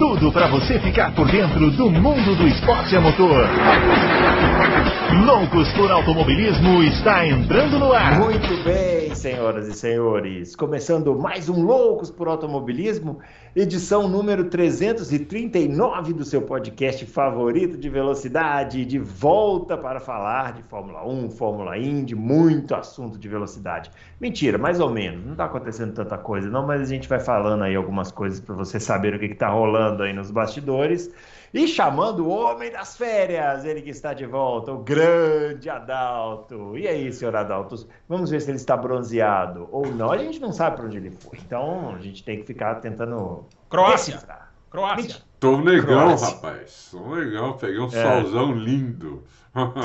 tudo para você ficar por dentro do mundo do esporte a motor. Loucos por Automobilismo está entrando no ar. Muito bem, senhoras e senhores. Começando mais um Loucos por Automobilismo, edição número 339 do seu podcast favorito de velocidade, de volta para falar de Fórmula 1, Fórmula Indy, muito assunto de velocidade. Mentira, mais ou menos. Não está acontecendo tanta coisa, não, mas a gente vai falando aí algumas coisas para você saber o que está rolando aí nos bastidores. E chamando o homem das férias, ele que está de volta, o grande Adalto. E aí, senhor Adalto, vamos ver se ele está bronzeado ou não. A gente não sabe para onde ele foi, então a gente tem que ficar tentando. Croácia. Croácia. Tô legal, Croácia. rapaz. Tô legal, peguei um é. solzão lindo.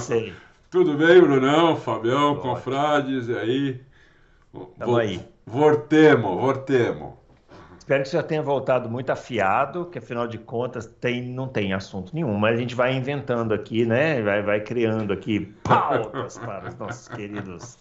Sei. Tudo bem, Brunão, Fabião, confrades, e aí? Tamo aí. Vortemo, vortemo. Espero que você já tenha voltado muito afiado, que afinal de contas tem, não tem assunto nenhum, mas a gente vai inventando aqui, né? Vai, vai criando aqui pautas para os nossos queridos,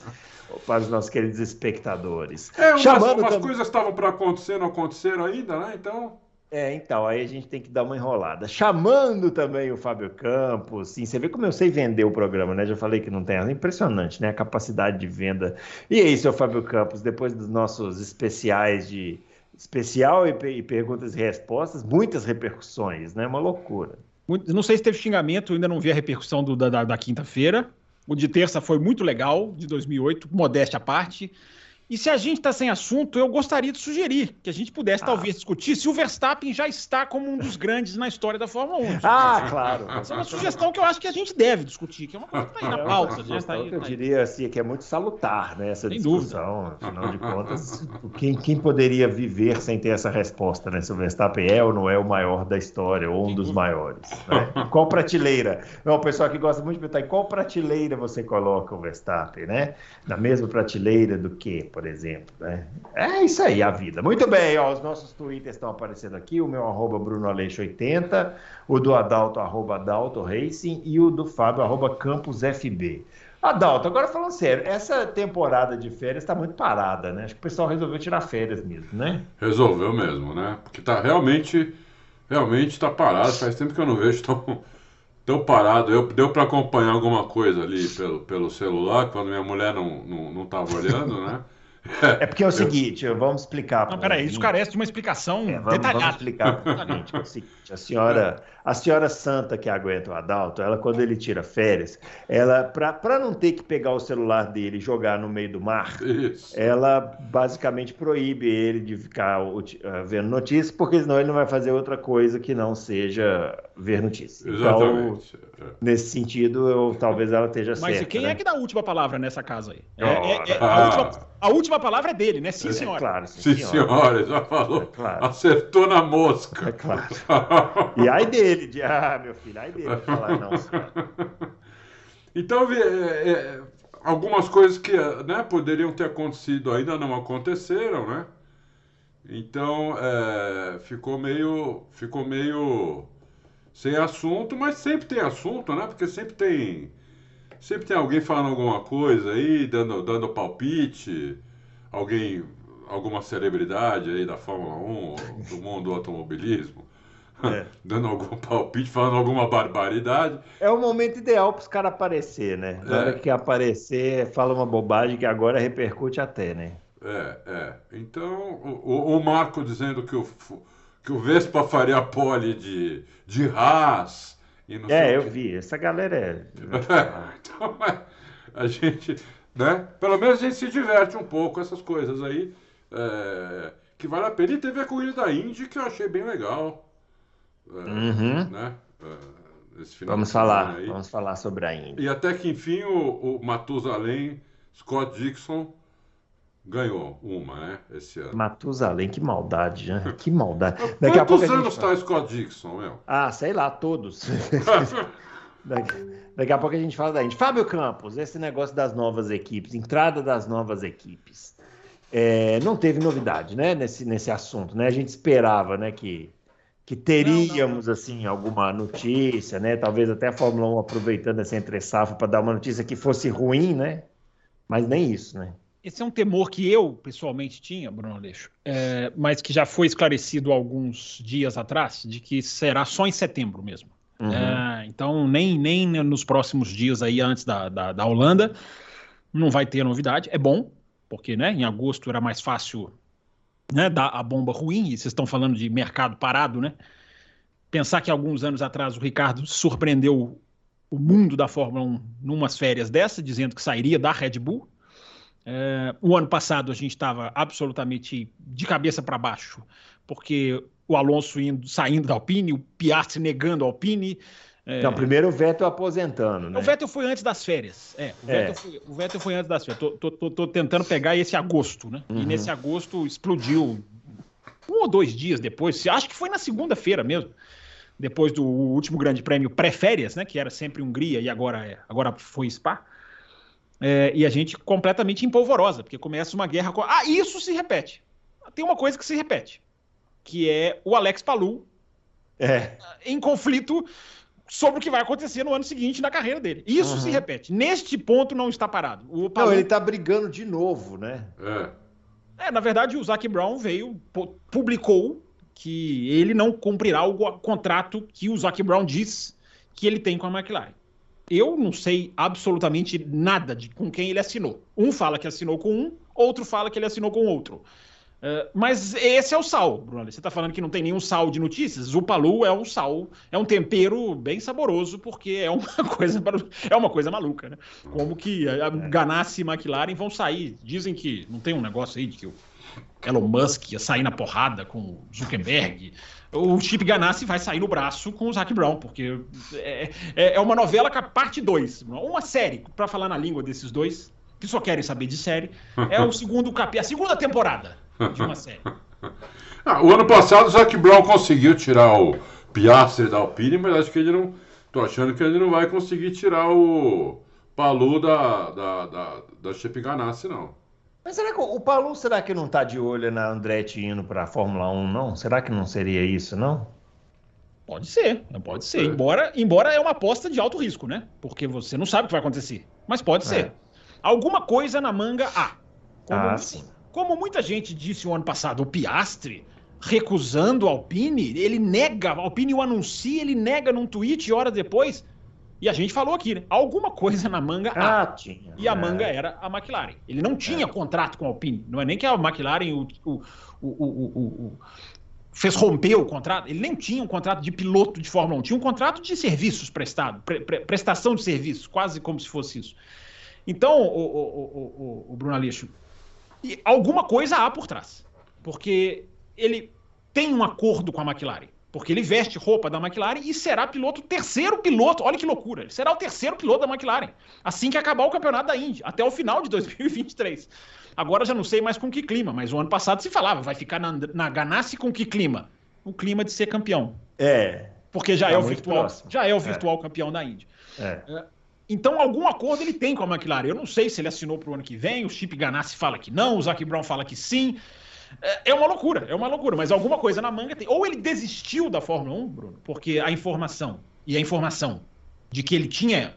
para os nossos queridos espectadores. É, umas, Chamando umas coisas estavam para acontecer, não aconteceram ainda, né? Então. É, então, aí a gente tem que dar uma enrolada. Chamando também o Fábio Campos, sim, você vê como eu sei vender o programa, né? Já falei que não tem, é impressionante, né? A capacidade de venda. E aí, seu Fábio Campos, depois dos nossos especiais de especial e, e perguntas e respostas, muitas repercussões, né? Uma loucura. Não sei se teve xingamento, ainda não vi a repercussão do, da, da, da quinta-feira. O de terça foi muito legal, de 2008, modéstia à parte. E se a gente está sem assunto, eu gostaria de sugerir que a gente pudesse ah. talvez discutir se o Verstappen já está como um dos grandes na história da Fórmula 1. Ah, claro. Essa é uma sugestão que eu acho que a gente deve discutir, que é uma coisa que está aí na é pauta. É tá aí, eu tá diria assim, que é muito salutar né, essa sem discussão. Dúvida. Afinal de contas, quem, quem poderia viver sem ter essa resposta, né? Se o Verstappen é ou não é o maior da história, ou um sem dos dúvida. maiores. Né? Qual prateleira? Não, o pessoal que gosta muito de perguntar, em qual prateleira você coloca o Verstappen, né? Na mesma prateleira do que, por exemplo. Né? É isso aí, a vida. Muito bem, ó, os nossos twitters estão aparecendo aqui, o meu arroba brunoaleixo80, o do Adalto, arroba Adalto Racing, e o do Fábio, arroba CampusFB. Adalto, agora falando sério, essa temporada de férias está muito parada, né? Acho que o pessoal resolveu tirar férias mesmo, né? Resolveu mesmo, né? Porque tá realmente, realmente está parado. Faz tempo que eu não vejo tão, tão parado. Eu, deu para acompanhar alguma coisa ali pelo, pelo celular, quando minha mulher não não, não tava olhando, né? É porque é o seguinte, vamos explicar. Não, peraí, isso carece de uma explicação é, vamos, detalhada. Vamos explicar para o seguinte, a senhora, a senhora santa que aguenta o Adalto, ela quando ele tira férias, ela para não ter que pegar o celular dele e jogar no meio do mar, Isso. ela basicamente proíbe ele de ficar uh, vendo notícias, porque senão ele não vai fazer outra coisa que não seja ver notícias. Então, Exatamente. Então, nesse sentido, eu, talvez ela esteja Mas certa. Mas quem né? é que dá a última palavra nessa casa aí? É, é, é, a, última, a, última, palavra é dele, né? Sim, é senhora. claro, sim, sim senhora. senhora. Já falou. É claro. Acertou na mosca. É claro. e aí dele, de, ah, meu filho, aí dele falar não, Então, é, é, algumas coisas que né, poderiam ter acontecido ainda não aconteceram, né? Então, é, ficou meio, ficou meio sem assunto, mas sempre tem assunto, né? Porque sempre tem, sempre tem alguém falando alguma coisa aí, dando, dando palpite, alguém, alguma celebridade aí da Fórmula 1, do mundo do automobilismo. É. dando algum palpite, falando alguma barbaridade. É o momento ideal para os caras aparecer, né? Na é. hora que aparecer, fala uma bobagem que agora repercute até, né? É, é. Então, o, o Marco dizendo que o, que o Vespa faria pole de, de Haas. E não é, eu que... vi. Essa galera é. então, a gente. Né? Pelo menos a gente se diverte um pouco com essas coisas aí. É, que vale a pena. E teve a corrida da Indy que eu achei bem legal. É, uhum. né? É, vamos falar, vamos falar sobre a Indy. E até que enfim o, o Matusalém, Scott Dixon, ganhou uma, né? Esse ano. Matusalém, que maldade, né? Que maldade. Daqui Quantos a pouco anos está Scott Dixon, meu? Ah, sei lá, todos. daqui, daqui, a pouco a gente fala da Indy. Fábio Campos, esse negócio das novas equipes, entrada das novas equipes. É, não teve novidade, né, nesse, nesse assunto, né? A gente esperava, né, que que teríamos não, não, assim alguma notícia, né? Talvez até a Fórmula 1 aproveitando essa entre safra para dar uma notícia que fosse ruim, né? Mas nem isso, né? Esse é um temor que eu pessoalmente tinha, Bruno Aleixo, é, mas que já foi esclarecido alguns dias atrás, de que será só em setembro mesmo. Uhum. É, então, nem, nem nos próximos dias aí antes da, da, da Holanda não vai ter novidade. É bom, porque né, em agosto era mais fácil né, dar a bomba ruim, e vocês estão falando de mercado parado, né? Pensar que alguns anos atrás o Ricardo surpreendeu o mundo da Fórmula 1 numas férias dessa, dizendo que sairia da Red Bull. É, o ano passado a gente estava absolutamente de cabeça para baixo, porque o Alonso indo, saindo da Alpine, o Piastri negando a Alpine, é... Não, primeiro o Vettel aposentando, né? O Vettel foi antes das férias. É, o, é. Vettel, foi, o Vettel foi antes das férias. Tô, tô, tô, tô tentando pegar esse agosto, né? Uhum. E nesse agosto explodiu um ou dois dias depois, acho que foi na segunda-feira mesmo, depois do último grande prêmio pré-férias, né? Que era sempre Hungria e agora, é, agora foi Spa. É, e a gente completamente empolvorosa, porque começa uma guerra. Com... Ah, isso se repete. Tem uma coisa que se repete, que é o Alex Palu é. em conflito sobre o que vai acontecer no ano seguinte na carreira dele. Isso uhum. se repete. Neste ponto não está parado. O Palum... Não, ele está brigando de novo, né? É. é, na verdade, o Zac Brown veio, publicou que ele não cumprirá o contrato que o Zac Brown diz que ele tem com a McLaren. Eu não sei absolutamente nada de com quem ele assinou. Um fala que assinou com um, outro fala que ele assinou com outro. Uh, mas esse é o sal, Bruno. Você está falando que não tem nenhum sal de notícias? O palu é um sal, é um tempero bem saboroso, porque é uma coisa, é uma coisa maluca, né? Como que a Ganassi e McLaren vão sair. Dizem que não tem um negócio aí de que o Elon Musk ia sair na porrada com Zuckerberg. O Chip Ganassi vai sair no braço com o Zac Brown, porque é, é, é uma novela com a parte 2, uma série, para falar na língua desses dois, que só querem saber de série. É o segundo capítulo, a segunda temporada de uma série. Ah, o ano passado o Zac Brown conseguiu tirar o Piastri da Alpine, mas acho que ele não. Tô achando que ele não vai conseguir tirar o Palu da, da, da, da Chip Ganassi, não. Mas será que o Palu, será que não tá de olho na Andretti indo para a Fórmula 1, não? Será que não seria isso, não? Pode ser, não pode ser. Embora, embora é uma aposta de alto risco, né? Porque você não sabe o que vai acontecer. Mas pode é. ser. Alguma coisa na manga há. Como ah, sim. Como muita gente disse o ano passado, o Piastre recusando a Alpine, ele nega, a Alpine o anuncia, ele nega num tweet horas depois. E a gente falou aqui, né? Alguma coisa na manga ah, tinha. E a manga é. era a McLaren. Ele não tinha é. contrato com a Alpine. Não é nem que a McLaren o, o, o, fez romper o contrato. Ele nem tinha um contrato de piloto de Fórmula 1. Tinha um contrato de serviços prestado, pre, pre, prestação de serviços, quase como se fosse isso. Então, o, o Bruno Aleixo, e alguma coisa há por trás. Porque ele tem um acordo com a McLaren. Porque ele veste roupa da McLaren e será piloto, terceiro piloto. Olha que loucura. Ele será o terceiro piloto da McLaren. Assim que acabar o campeonato da Indy, até o final de 2023. Agora já não sei mais com que clima, mas o ano passado se falava, vai ficar na, na Ganassi com que clima? O clima de ser campeão. É. Porque já tá é o virtual, próximo. já é o virtual é. campeão da Indy. É. é. Então, algum acordo ele tem com a McLaren. Eu não sei se ele assinou para o ano que vem, o Chip Ganassi fala que não, o Zac Brown fala que sim. É, é uma loucura, é uma loucura, mas alguma coisa na manga tem. Ou ele desistiu da Fórmula 1, Bruno, porque a informação, e a informação de que ele tinha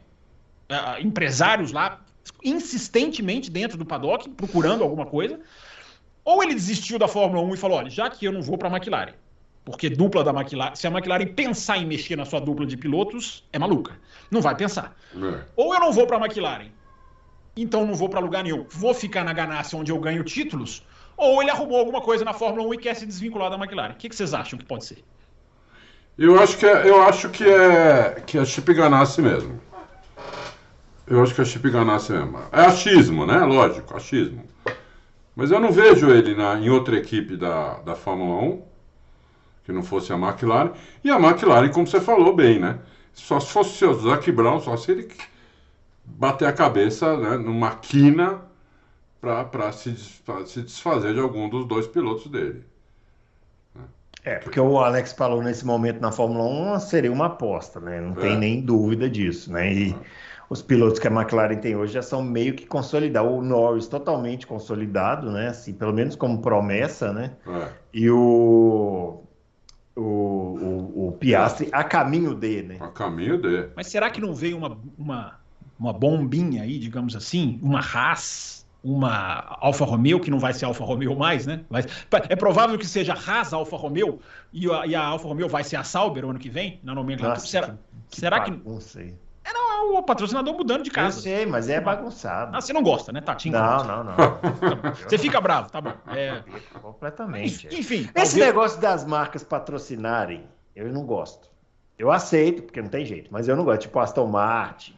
uh, empresários lá insistentemente dentro do paddock procurando alguma coisa, ou ele desistiu da Fórmula 1 e falou: olha, já que eu não vou para a McLaren, porque dupla da McLaren, se a McLaren pensar em mexer na sua dupla de pilotos, é maluca. Não vai pensar. É. Ou eu não vou para a McLaren, então não vou para lugar nenhum. Vou ficar na ganância onde eu ganho títulos, ou ele arrumou alguma coisa na Fórmula 1 e quer se desvincular da McLaren. O que, que vocês acham que pode ser? Eu acho que é, eu acho que é que é Chip Ganassi mesmo. Eu acho que é Chip Ganassi mesmo. É achismo, né? Lógico, achismo. Mas eu não vejo ele na, em outra equipe da, da Fórmula 1 que não fosse a McLaren. E a McLaren, como você falou bem, né? Só se fosse o Zac Brown, só se ele bater a cabeça né, numa quina para se, se desfazer de algum dos dois pilotos dele. É, porque o Alex falou nesse momento na Fórmula 1 seria uma aposta, né? Não é. tem nem dúvida disso, né? E os pilotos que a McLaren tem hoje já são meio que consolidados. O Norris totalmente consolidado, né? Assim, pelo menos como promessa, né? É. E o o, o, o Piastri a caminho de, né? A caminho de. Mas será que não veio uma, uma, uma bombinha aí, digamos assim? Uma Haas, uma Alfa Romeo, que não vai ser Alfa Romeo mais, né? Mas é provável que seja Haas Alfa Romeo e a, e a Alfa Romeo vai ser a Sauber o ano que vem, na nomenclatura. Nossa, será que será que. bagunça aí. É, não, é o patrocinador mudando de Eu casa. sei, mas é bagunçado. Ah, você não gosta, né, Tatinho? Não, não, não. Você fica bravo, tá bom. É, Completamente. enfim, Esse talvez- negócio das marcas patrocinarem, eu não gosto. Eu aceito, porque não tem jeito, mas eu não gosto. Tipo Aston Martin.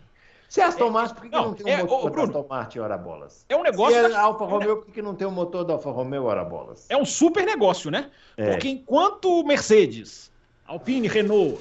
Se é Aston Martin, por que, que não, não tem um é, ô, motor da Aston Martin, ora bolas? é um negócio. Se é da- Alfa é um Romeo, por que, não tem o motor da Alfa Romeo, ora bolas? É um super negócio, né? É. Porque enquanto Mercedes, Alpine, Renault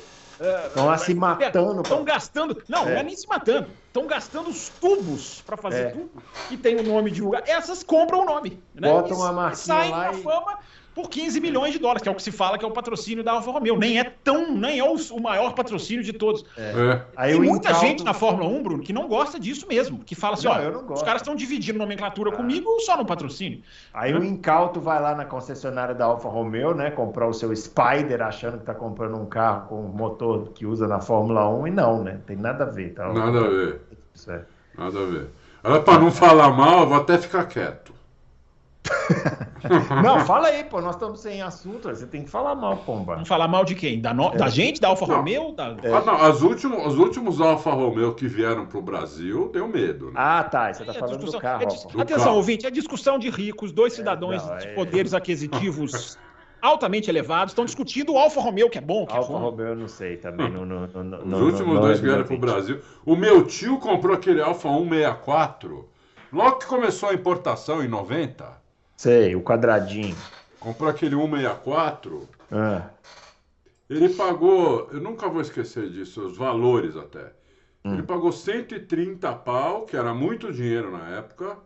Estão lá se matando. estão gastando, não, não é É. nem se matando, estão gastando os tubos para fazer É. tudo e tem o nome de lugar. Essas compram o nome, né? Botam E- uma e marquinha saem lá na e- fama por 15 milhões de dólares, que é o que se fala que é o patrocínio da Alfa Romeo. Nem é tão, nem é o, o maior patrocínio de todos. É. Aí Tem muita gente na Fórmula 1, Bruno, que não gosta disso mesmo, que fala assim, Não, ó, eu não os caras estão dividindo nomenclatura Ah. comigo só no patrocínio. Aí o incauto vai lá na concessionária da Alfa Romeo, né? Comprar o seu Spider, achando que tá comprando um carro com motor que usa na Fórmula 1, e não, né? Tem nada a ver, tá? Nada a ver. É. Nada a ver. Agora, pra não falar mal, eu vou até ficar quieto. Não, fala aí, pô, nós estamos sem assunto, você tem que falar mal, pomba. Vamos falar mal de quem? Da, no- da gente, da Alfa Não. Romeo? Da... Ah, não, as últimos, os últimos Alfa Romeo que vieram pro Brasil, deu medo, né? Ah, tá, você tá É a falando do discussão- carro. é dis- Alfa. Do Atenção, carro. ouvinte, é discussão de ricos, dois cidadãos não, de é- poderes aquisitivos altamente elevados estão discutindo o Alfa Romeo, que é bom, que é Alfa ruim. Romeo eu não sei também. Não, não, não, não, Os não- últimos não dois é vieram do pro meu Brasil. O meu tio comprou aquele Alfa 164. Logo que começou a importação em 90, Sei, o quadradinho. comprou aquele 164. Ah, Ele pagou, eu nunca vou esquecer disso, os valores até. Hum. Ele pagou 130 pau, que era muito dinheiro na época.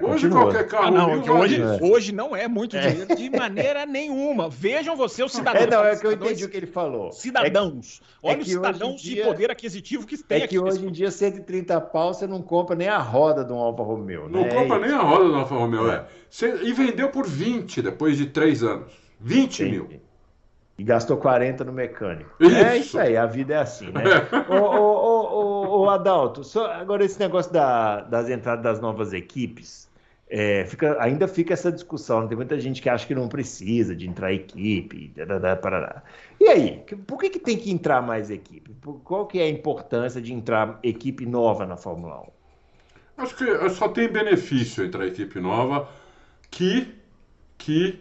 Já Hoje continua. qualquer carro Ah, não, mil hoje, isso. hoje não é muito dinheiro de maneira nenhuma. Vejam você os cidadãos. É, não, é que eu entendi o que ele falou. Cidadãos. é Olha que os em cidadãos dia- de poder aquisitivo que É, tem é aqui. que hoje em dia, 130 pau, você não compra nem a roda de um Alfa Romeo, Não né? compra É nem a roda do Alfa Romeo, é. Cê- e vendeu por 20 depois de 3 anos. 20 Entendi. mil. E gastou 40 no mecânico. Isso. É isso aí, a vida é assim, né? ô, ô, ô, ô, Adalto, só- agora esse negócio da- das entradas das novas equipes, é, fica- ainda fica essa discussão. Tem muita gente que acha que não precisa de entrar equipe. dadadá, parará. E aí, por que, que tem que entrar mais equipe? Por- Qual que é a importância de entrar equipe nova na Fórmula 1? Acho que só tem benefício entre a equipe nova que, que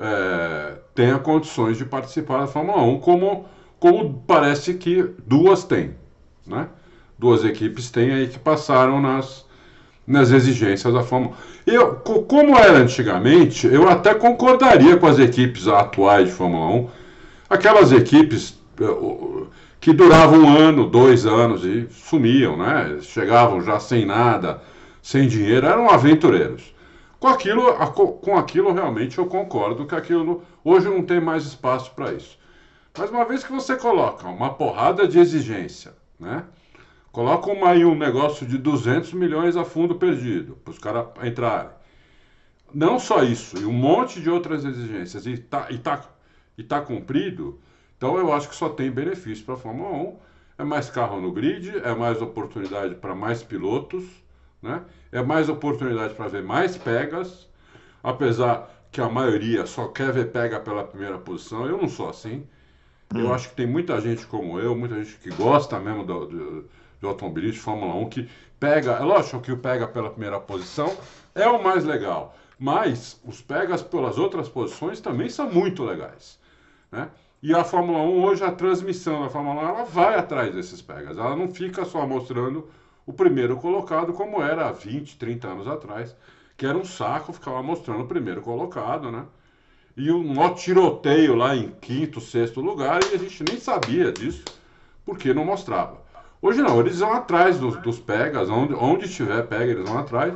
é, tenha condições de participar da Fórmula 1, como, como parece que duas têm. Né? Duas equipes têm aí que passaram nas, nas exigências da Fórmula 1. Eu, co- como era antigamente, eu até concordaria com as equipes atuais de Fórmula 1, aquelas equipes o- que duravam um ano, dois anos e sumiam, né? Chegavam já sem nada, sem dinheiro, eram aventureiros. Com aquilo, com aquilo realmente eu concordo que aquilo hoje não tem mais espaço para isso. Mas uma vez que você coloca uma porrada de exigência, né? Coloca uma, aí um negócio de 200 milhões a fundo perdido, para os caras entrarem. Não só isso, e um monte de outras exigências, e tá, e tá, e tá cumprido, então eu acho que só tem benefício para a Fórmula 1. É mais carro no grid, é mais oportunidade para mais pilotos, né? é mais oportunidade para ver mais pegas, apesar que a maioria só quer ver pega pela primeira posição. Eu não sou assim. Eu acho que tem muita gente como eu, muita gente que gosta mesmo do, do, do automobilismo, de Fórmula 1, que pega. É lógico que o pega pela primeira posição é o mais legal, mas os pegas pelas outras posições também são muito legais. Né? E a Fórmula 1, hoje, a transmissão da Fórmula 1, ela vai atrás desses pegas. Ela não fica só mostrando o primeiro colocado, como era há 20, 30 anos atrás, que era um saco ficar mostrando o primeiro colocado, né? E um tiroteio lá em quinto, sexto lugar, e a gente nem sabia disso, porque não mostrava. Hoje não, eles vão atrás dos, dos pegas, onde, onde tiver pega, eles vão atrás.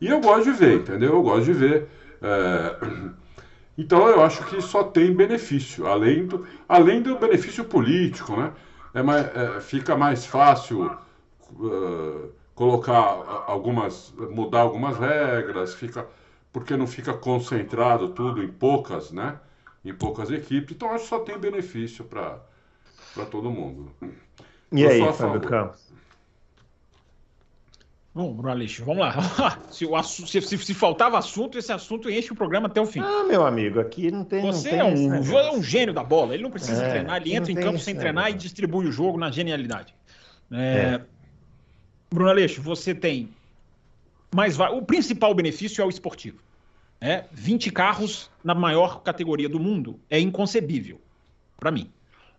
E eu gosto de ver, entendeu? Eu gosto de ver. é, Então eu acho que só tem benefício, além do, além do benefício político, né? É mais, é, fica mais fácil uh, colocar algumas, mudar algumas regras, fica, porque não fica concentrado tudo em poucas, né? em poucas equipes. Então acho que só tem benefício para todo mundo. E aí, Fábio Campos? Bom, Bruno Aleixo, vamos lá. se, o, se, se, se, faltava assunto, esse assunto enche o programa até o fim. Ah, meu amigo, aqui não tem. Você não tem é, um, é um gênio da bola. Ele não precisa é, treinar, ele entra em campo sem treinar e distribui o jogo na genialidade. É, é. Bruno Aleixo, você tem mais. O principal benefício é o esportivo. É, 20 carros na maior categoria do mundo é inconcebível, para mim.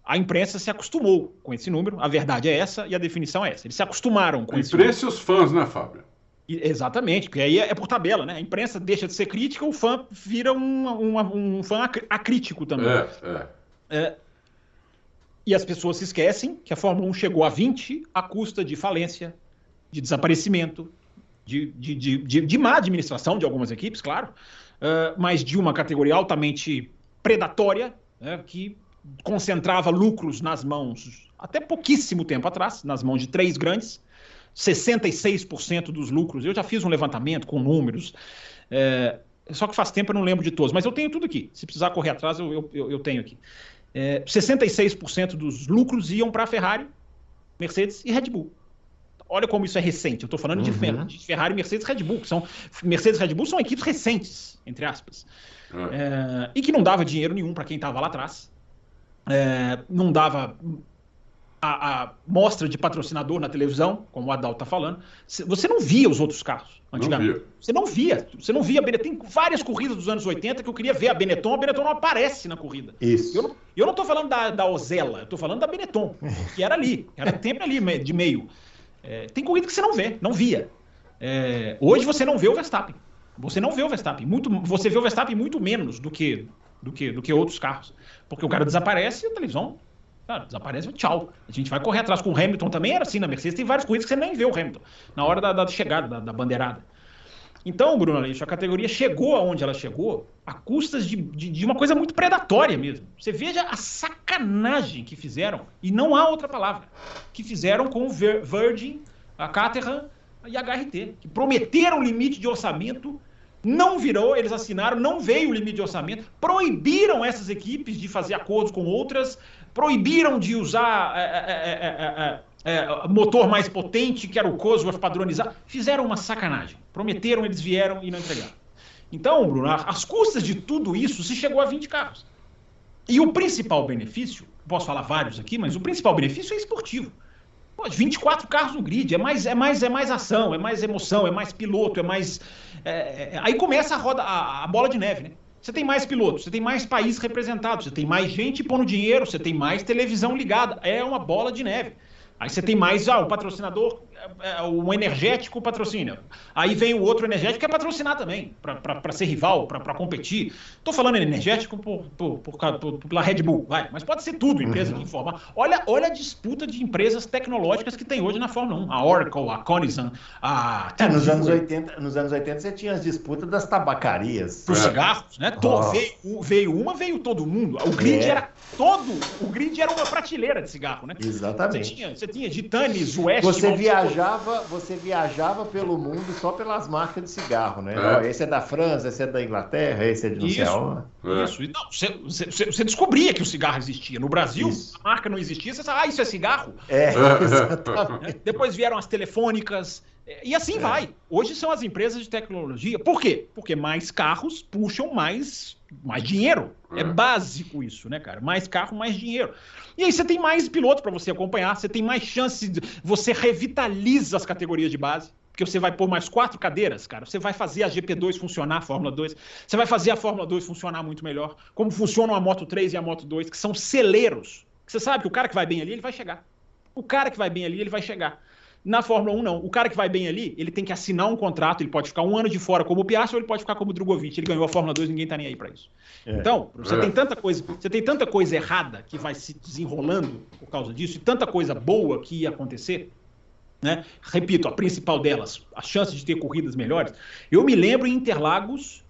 A imprensa se acostumou com esse número, a verdade é essa e a definição é essa. Eles se acostumaram com a esse imprensa e os fãs, né, Fábio? E, exatamente, porque aí é, é, por tabela, né? A imprensa deixa de ser crítica, o fã vira um, um, um fã acrítico também. É, é. é. E as pessoas se esquecem que a Fórmula 1 chegou a 20 à custa de falência, de desaparecimento, de, de, de, de, de má administração de algumas equipes, claro, uh, mas de uma categoria altamente predatória, né, que concentrava lucros nas mãos, até pouquíssimo tempo atrás, nas mãos de três grandes, 66% dos lucros. Eu já fiz um levantamento com números, é, só que faz tempo eu não lembro de todos, mas eu tenho tudo aqui. Se precisar correr atrás, eu, eu, eu tenho aqui. É, 66% dos lucros iam para a Ferrari, Mercedes e Red Bull. Olha como isso é recente. Eu estou falando uhum. de, Ferrari, Mercedes Red Bull, que são Mercedes Red Bull são equipes recentes, entre aspas, uhum. é, e que não dava dinheiro nenhum para quem estava lá atrás é, não dava a, a, mostra de patrocinador na televisão, como o Adal está falando, você não via os outros carros antigamente. Não você não via. Você não via. Tem várias corridas dos anos 80 que eu queria ver a Benetton. A Benetton não aparece na corrida. Isso. Eu não, eu não tô falando da, da Ozella, eu tô falando da Benetton, que era ali, era sempre ali de meio. É, tem corrida que você não vê, não via. É, hoje você não vê o Verstappen. Você não vê o Verstappen. Muito, você vê o Verstappen muito menos do que, do que, do que outros carros. Porque o cara desaparece e a televisão Cara, desaparece, tchau. A gente vai correr atrás com o Hamilton também, era assim na Mercedes. Tem várias corridas que você nem vê o Hamilton na hora da, da chegada, da, da, bandeirada. Então, Bruno Aleixo, a categoria chegou aonde ela chegou a custas de, de, de, uma coisa muito predatória mesmo. Você veja a sacanagem que fizeram, e não há outra palavra, que fizeram com o Virgin, a Caterham e a HRT, que prometeram limite de orçamento não virou, eles assinaram, não veio o limite de orçamento, proibiram essas equipes de fazer acordos com outras, proibiram de usar é, é, é, é motor mais potente, que era o Cosworth padronizado. Fizeram uma sacanagem. Prometeram, eles vieram e não entregaram. Então, Bruno, às custas de tudo isso, se chegou a 20 carros. E o principal benefício, posso falar vários aqui, mas o principal benefício é esportivo. Pô, 24 carros no grid, é mais, é mais, é mais ação, é mais emoção, é mais piloto, é mais. É, é, aí começa a roda, a, a, bola de neve, né? Você tem mais pilotos, você tem mais países representados, você tem mais gente pondo dinheiro, você tem mais televisão ligada. É uma bola de neve. Aí você tem mais, ah, o patrocinador um energético patrocina. Aí vem o outro energético que é patrocinar também, para ser rival, para competir. Estou falando energético por, por, por, por, pela Red Bull, vai, mas pode ser tudo, empresa uhum. de informar. Olha, olha a disputa de empresas tecnológicas que tem hoje na Fórmula 1. A Oracle, a Coniston, a. É, nos, anos 80, nos anos 80 você tinha as disputas das tabacarias. Por é. cigarros, né? Oh. Veio, veio, uma, veio todo mundo. O grid é. era todo. O grid era uma prateleira de cigarro, né? Exatamente. Você tinha, você tinha Gitanes, West. Você viaja viajava, você viajava pelo mundo só pelas marcas de cigarro, né? É. Esse é da França, esse é da Inglaterra, esse é de não isso, sei aonde. É. Isso. Não, você, você, você, descobria que o cigarro existia. No Brasil, isso. a marca não existia, você sabe, ah, isso é cigarro? É, exatamente. Depois vieram as telefônicas. E assim é. vai. Hoje são as empresas de tecnologia. Por quê? Porque mais carros puxam mais, mais dinheiro. É. é básico isso, né, cara? Mais carro, mais dinheiro. E aí você tem mais pilotos para você acompanhar, você tem mais chances, de, você revitaliza as categorias de base. Porque você vai pôr mais quatro cadeiras, cara. Você vai fazer a GP2 funcionar, a Fórmula 2. Você vai fazer a Fórmula 2 funcionar muito melhor. Como funcionam a Moto 3 e a Moto 2, que são celeiros. Você sabe que o cara que vai bem ali, ele vai chegar. O cara que vai bem ali, ele vai chegar. Na Fórmula 1, não. O cara que vai bem ali, ele tem que assinar um contrato, ele pode ficar um ano de fora como o Piastri ou ele pode ficar como o Drogovic. Ele ganhou a Fórmula 2, ninguém tá nem aí para isso. É. Então, você é. tem tanta coisa, você tem tanta coisa errada que vai se desenrolando por causa disso, e tanta coisa boa que ia acontecer. Né? Repito, a principal delas, a chance de ter corridas melhores. Eu me lembro em Interlagos,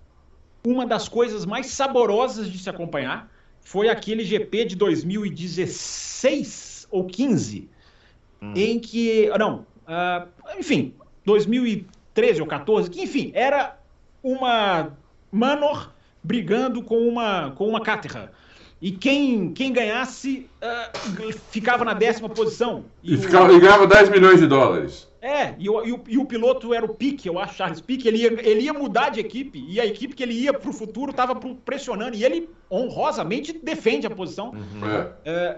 uma das coisas mais saborosas de se acompanhar foi aquele GP de 2016 ou 15 hum. em que. Não, uh, enfim, 2013 ou 14, que enfim, era uma Manor brigando com uma, com uma cátedra. E quem, quem ganhasse uh, ficava na décima posição. E, e, ficava, o... e, ganhava 10 milhões de dólares. É, e o, e o, e o piloto era o Pique, eu acho, Charles Pique. Ele ia, ele ia mudar de equipe. E a equipe que ele ia para o futuro estava pressionando. E ele honrosamente defende a posição. Uhum. É. É,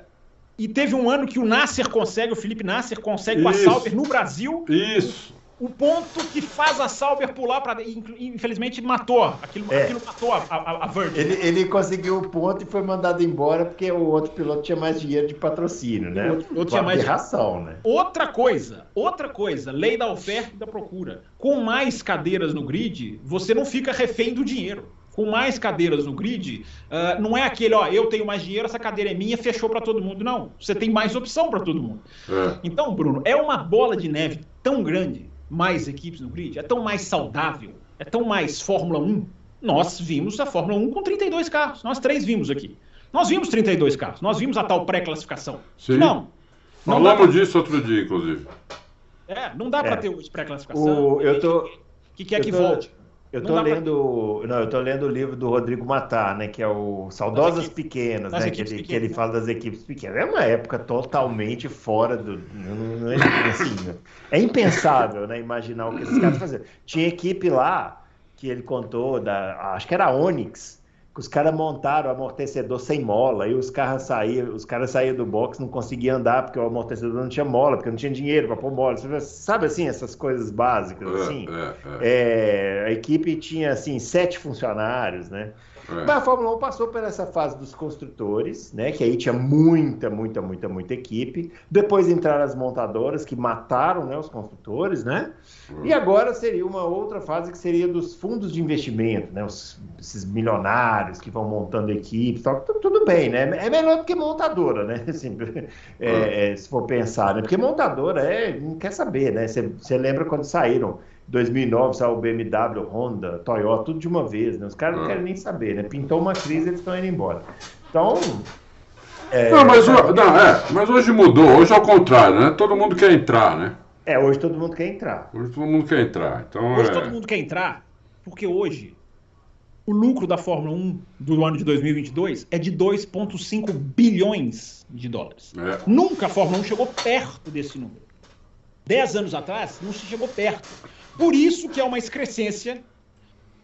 e teve um ano que o Nasser consegue, o Felipe Nasser consegue Isso. o Sauber no Brasil. Isso o ponto que faz a Sauber pular para infelizmente matou aquilo, é. aquilo matou a, a, a Virgin. Ele, ele, conseguiu o ponto e foi mandado embora porque o outro piloto tinha mais dinheiro de patrocínio, né? O outro, outro tinha mais ração, né? Outra coisa, outra coisa, lei da oferta e da procura. Com mais cadeiras no grid, você não fica refém do dinheiro com mais cadeiras no grid, uh, não é aquele, ó, eu tenho mais dinheiro, essa cadeira é minha, fechou para todo mundo. Não, você tem mais opção para todo mundo. É. Então, Bruno, é uma bola de neve tão grande mais equipes no grid, é tão mais saudável, é tão mais Fórmula 1. Nós vimos a Fórmula 1 com 32 carros. Nós três vimos aqui. Nós vimos 32 carros. Nós vimos a tal pré-classificação. Não. não Falamos pra... disso outro dia, inclusive. É, não dá é. para ter hoje pré-classificação. Eu tô. que quer que tô... volte? Eu tô lendo, pra... não, eu tô lendo o livro do Rodrigo Matar, né, que é o Saudosas equipes, Pequenas, né, que ele, pequenas, que ele fala das equipes pequenas. É uma época totalmente fora do, não, não é, assim, é impensável, né, imaginar o que esses caras faziam. Tinha equipe lá que ele contou da, acho que era a Onix, que os caras montaram o amortecedor sem mola, e os caras saíam, os caras saíam do box, não conseguiam andar porque o amortecedor não tinha mola, porque não tinha dinheiro para pôr mola. Sabe assim, essas coisas básicas, é, assim? É, é. É, a equipe tinha, assim, sete funcionários, né? É. Mas a Fórmula 1 passou por essa fase dos construtores, né? Que aí tinha muita, muita, muita, muita equipe. Depois entraram as montadoras que mataram né, os construtores, né? E agora seria uma outra fase que seria dos fundos de investimento, né? Os, esses milionários que vão montando equipes, tal. Tudo bem, né? É melhor do que montadora, né? Assim, é, é, se for pensar, né? Porque montadora é, não quer saber, né? Você lembra quando saíram 2009 saiu o BMW, Honda, Toyota, tudo de uma vez, né? Os caras não ah. querem nem saber, né? Pintou uma crise, eles estão indo embora. Então. É... Não, mas, não, é, mas hoje mudou, hoje é o contrário, né? Todo mundo quer entrar, né? É, hoje todo mundo quer entrar. Hoje todo mundo quer entrar. Então, hoje é... todo mundo quer entrar, porque hoje o lucro da Fórmula 1 do ano de 2022 é de 2,5 bilhões de dólares. É. Nunca a Fórmula 1 chegou perto desse número. Dez anos atrás, não se chegou perto. Por isso que é uma excrescência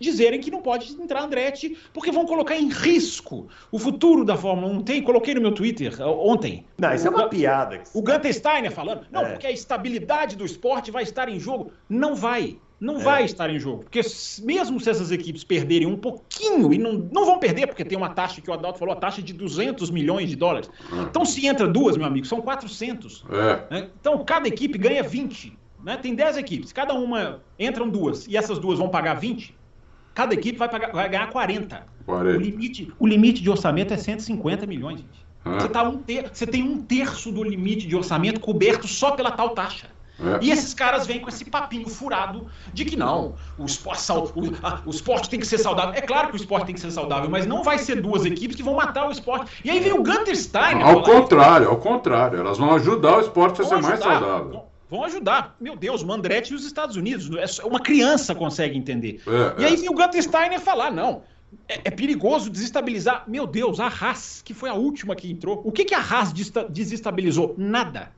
dizerem que não pode entrar Andretti, porque vão colocar em risco o futuro da Fórmula 1. Tem, coloquei no meu Twitter ontem. Não, isso é o, é uma piada. O Gunter Steiner falando, não, é. porque a estabilidade do esporte vai estar em jogo. Não vai. Não é. vai estar em jogo. Porque mesmo se essas equipes perderem um pouquinho, e não, não vão perder, porque tem uma taxa que o Adalto falou, a taxa de 200 milhões de dólares. Hum. Então, se entra duas, meu amigo, são 400. É. Né? Então, cada equipe ganha 20. Né? Tem 10 equipes, cada uma entram duas e essas duas vão pagar 20, cada equipe vai, pagar, vai ganhar 40. 40. O, limite, o limite de orçamento é 150 milhões, gente. Ah. Você, tá um ter, você tem um terço do limite de orçamento coberto só pela tal taxa. É. E esses caras vêm com esse papinho furado de que não, o esporte, o, a, o esporte tem que ser saudável. É claro que o esporte tem que ser saudável, mas não vai ser duas equipes que vão matar o esporte. E aí vem o Gunter Steiner. Ao contrário, ao contrário. Elas vão ajudar o esporte a ser ajudar, mais saudável vão ajudar. Meu Deus, o Andretti e os Estados Unidos. É uma criança consegue entender. É, e aí é. vem o Gunter Steiner falar, não, é, é, perigoso desestabilizar. Meu Deus, a Haas, que foi a última que entrou. O que, que a Haas desestabilizou? Nada.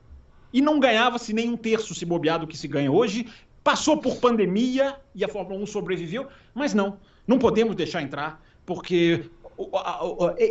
E não ganhava-se nem um terço se bobeado que se ganha hoje. Passou por pandemia e a Fórmula 1 sobreviveu, mas não, não podemos deixar entrar, porque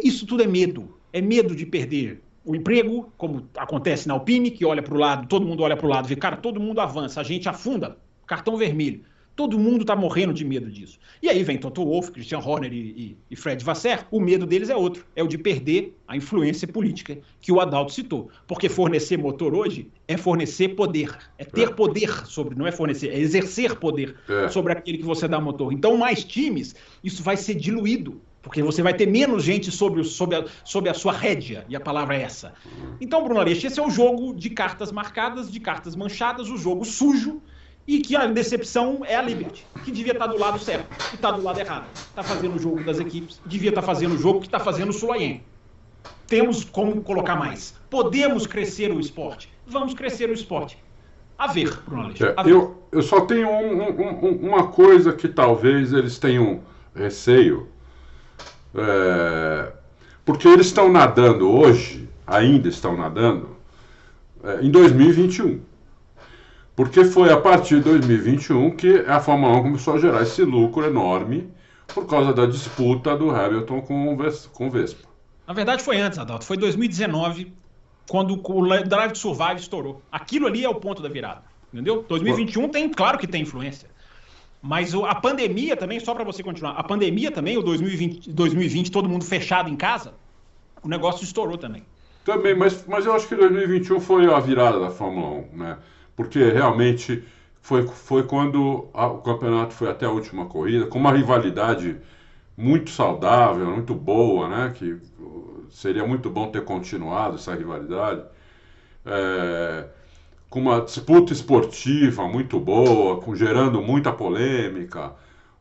isso tudo é medo. É medo de perder o emprego, como acontece na Alpine, que olha para o lado, todo mundo olha para o lado, vê, cara, todo mundo avança, a gente afunda, cartão vermelho. Todo mundo está morrendo de medo disso. E aí vem Toto Wolff, Christian Horner e, e, e, Fred Vasser. O medo deles é outro: é o de perder a influência política que o Adalto citou. Porque fornecer motor hoje é fornecer poder. É ter é. poder sobre, não é fornecer, é exercer poder é. sobre aquele que você dá motor. Então, mais times, isso vai ser diluído porque você vai ter menos gente sob, sob, a, sob a sua rédea, e a palavra é essa. Então, Bruno Aleixo, esse é o jogo de cartas marcadas, de cartas manchadas, o jogo sujo, e que a decepção é a Liberty, que devia estar do lado certo, e está do lado errado. Está fazendo o jogo das equipes, devia estar fazendo o jogo que está fazendo o Sulayen. Temos como colocar mais. Podemos crescer o esporte. Vamos crescer o esporte. A ver, Bruno Aleixo. É, eu, eu só tenho um, um, uma coisa que talvez eles tenham receio, É, porque eles estão nadando hoje, ainda estão nadando, é, em 2021. Porque foi a partir de 2021 que a Fórmula 1 começou a gerar esse lucro enorme por causa da disputa do Hamilton com o Vespa. Na verdade foi antes, Adalto. Foi 2019, quando o Drive to Survive estourou. Aquilo ali é o ponto da virada. Entendeu? 2021 tem, claro que tem influência. Mas a pandemia também, só para você continuar, a pandemia também, o 2020, 2020, todo mundo fechado em casa, o negócio estourou também. Também, mas, mas eu acho que 2021 foi a virada da Fórmula 1, né? Porque realmente foi, foi quando a, o campeonato foi até a última corrida, com uma rivalidade muito saudável, muito boa, né? Que seria muito bom ter continuado essa rivalidade. É, com uma disputa esportiva muito boa, com, gerando muita polêmica,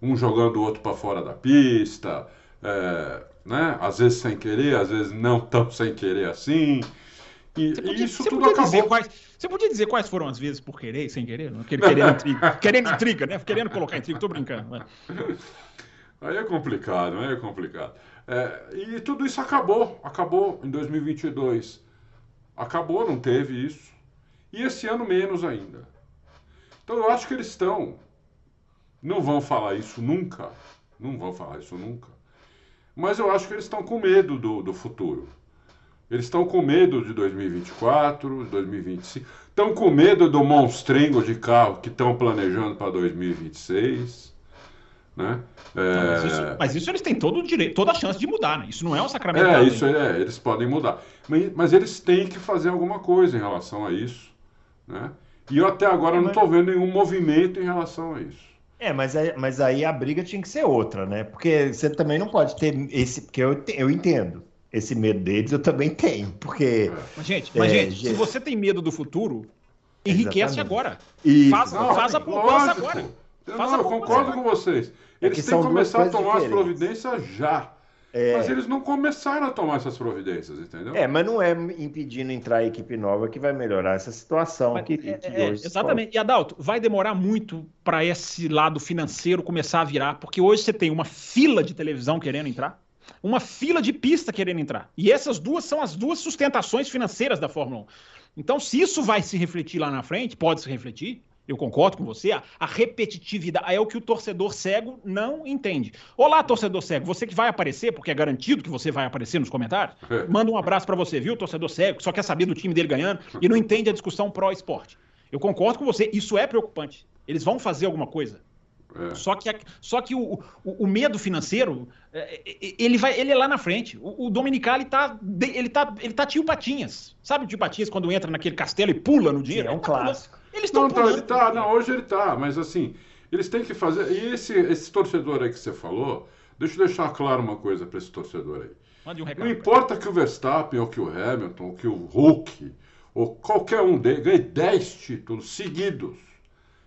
um jogando o outro para fora da pista, é, né? às vezes sem querer, às vezes não tão sem querer assim. E, podia, isso tudo acabou. Quais, você podia dizer quais foram as vezes por querer e sem querer? Não? Querendo intriga, querendo intriga, né? Querendo colocar intriga, tô brincando. Mas... Aí é complicado, aí é complicado. É, e tudo isso acabou, acabou em 2022. Acabou, não teve isso. E esse ano menos ainda. Então eu acho que eles estão. Não vão falar isso nunca. Não vão falar isso nunca. Mas eu acho que eles estão com medo do, do futuro. Eles estão com medo de 2024, 2025. Estão com medo do monstrengo de carro que estão planejando para 2026. Né? É... Mas, isso, mas, isso, eles têm todo o direito, toda a chance de mudar, né? Isso não é um sacramento. É, isso é, eles podem mudar. Mas, mas, eles têm que fazer alguma coisa em relação a isso. Né? E eu até agora é, não estou vendo nenhum movimento em relação a isso. É, mas, aí, mas aí a briga tinha que ser outra, né? Porque você também não pode ter esse. Porque eu, eu entendo. Esse medo deles eu também tenho. Porque. Mas, gente, mas, é, gente, se você tem medo do futuro, enriquece Exatamente. agora. Isso. Faz, não, faz a poupança agora. Eu, não, eu concordo agora. com vocês. É eles é têm que começar a tomar diferentes. as providências já. É... Mas eles não começaram a tomar essas providências, entendeu? É, mas não é impedindo entrar a equipe nova que vai melhorar essa situação mas, que, é, que é, Exatamente. Pode. E Adalto, vai demorar muito para esse lado financeiro começar a virar, porque hoje você tem uma fila de televisão querendo entrar, uma fila de pista querendo entrar. E essas duas são as duas sustentações financeiras da Fórmula 1. Então, se isso vai se refletir lá na frente, pode se refletir, eu concordo com você, a, a, repetitividade é o que o torcedor cego não entende. Olá, torcedor cego, você que vai aparecer, porque é garantido que você vai aparecer nos comentários, é. manda um abraço para você, viu, torcedor cego, que só quer saber do time dele ganhando e não entende a discussão pró-esporte. Eu concordo com você, isso é preocupante. Eles vão fazer alguma coisa. É. Só que, só que o, o, o, medo financeiro, é, é, ele vai, ele é lá na frente. O, o Dominicali tá, ele tá, ele tá tio Patinhas. Sabe o tio Patinhas quando entra naquele castelo e pula no dinheiro? é um tá clássico. Eles estão Não, ele tá, não, hoje ele tá, mas assim, eles têm que fazer. E esse, esse torcedor aí que você falou, deixa eu deixar claro uma coisa para esse torcedor aí. Um recado, não importa que o Verstappen, ou que o Hamilton, ou que o Hulk, ou qualquer um deles ganhe 10 títulos seguidos,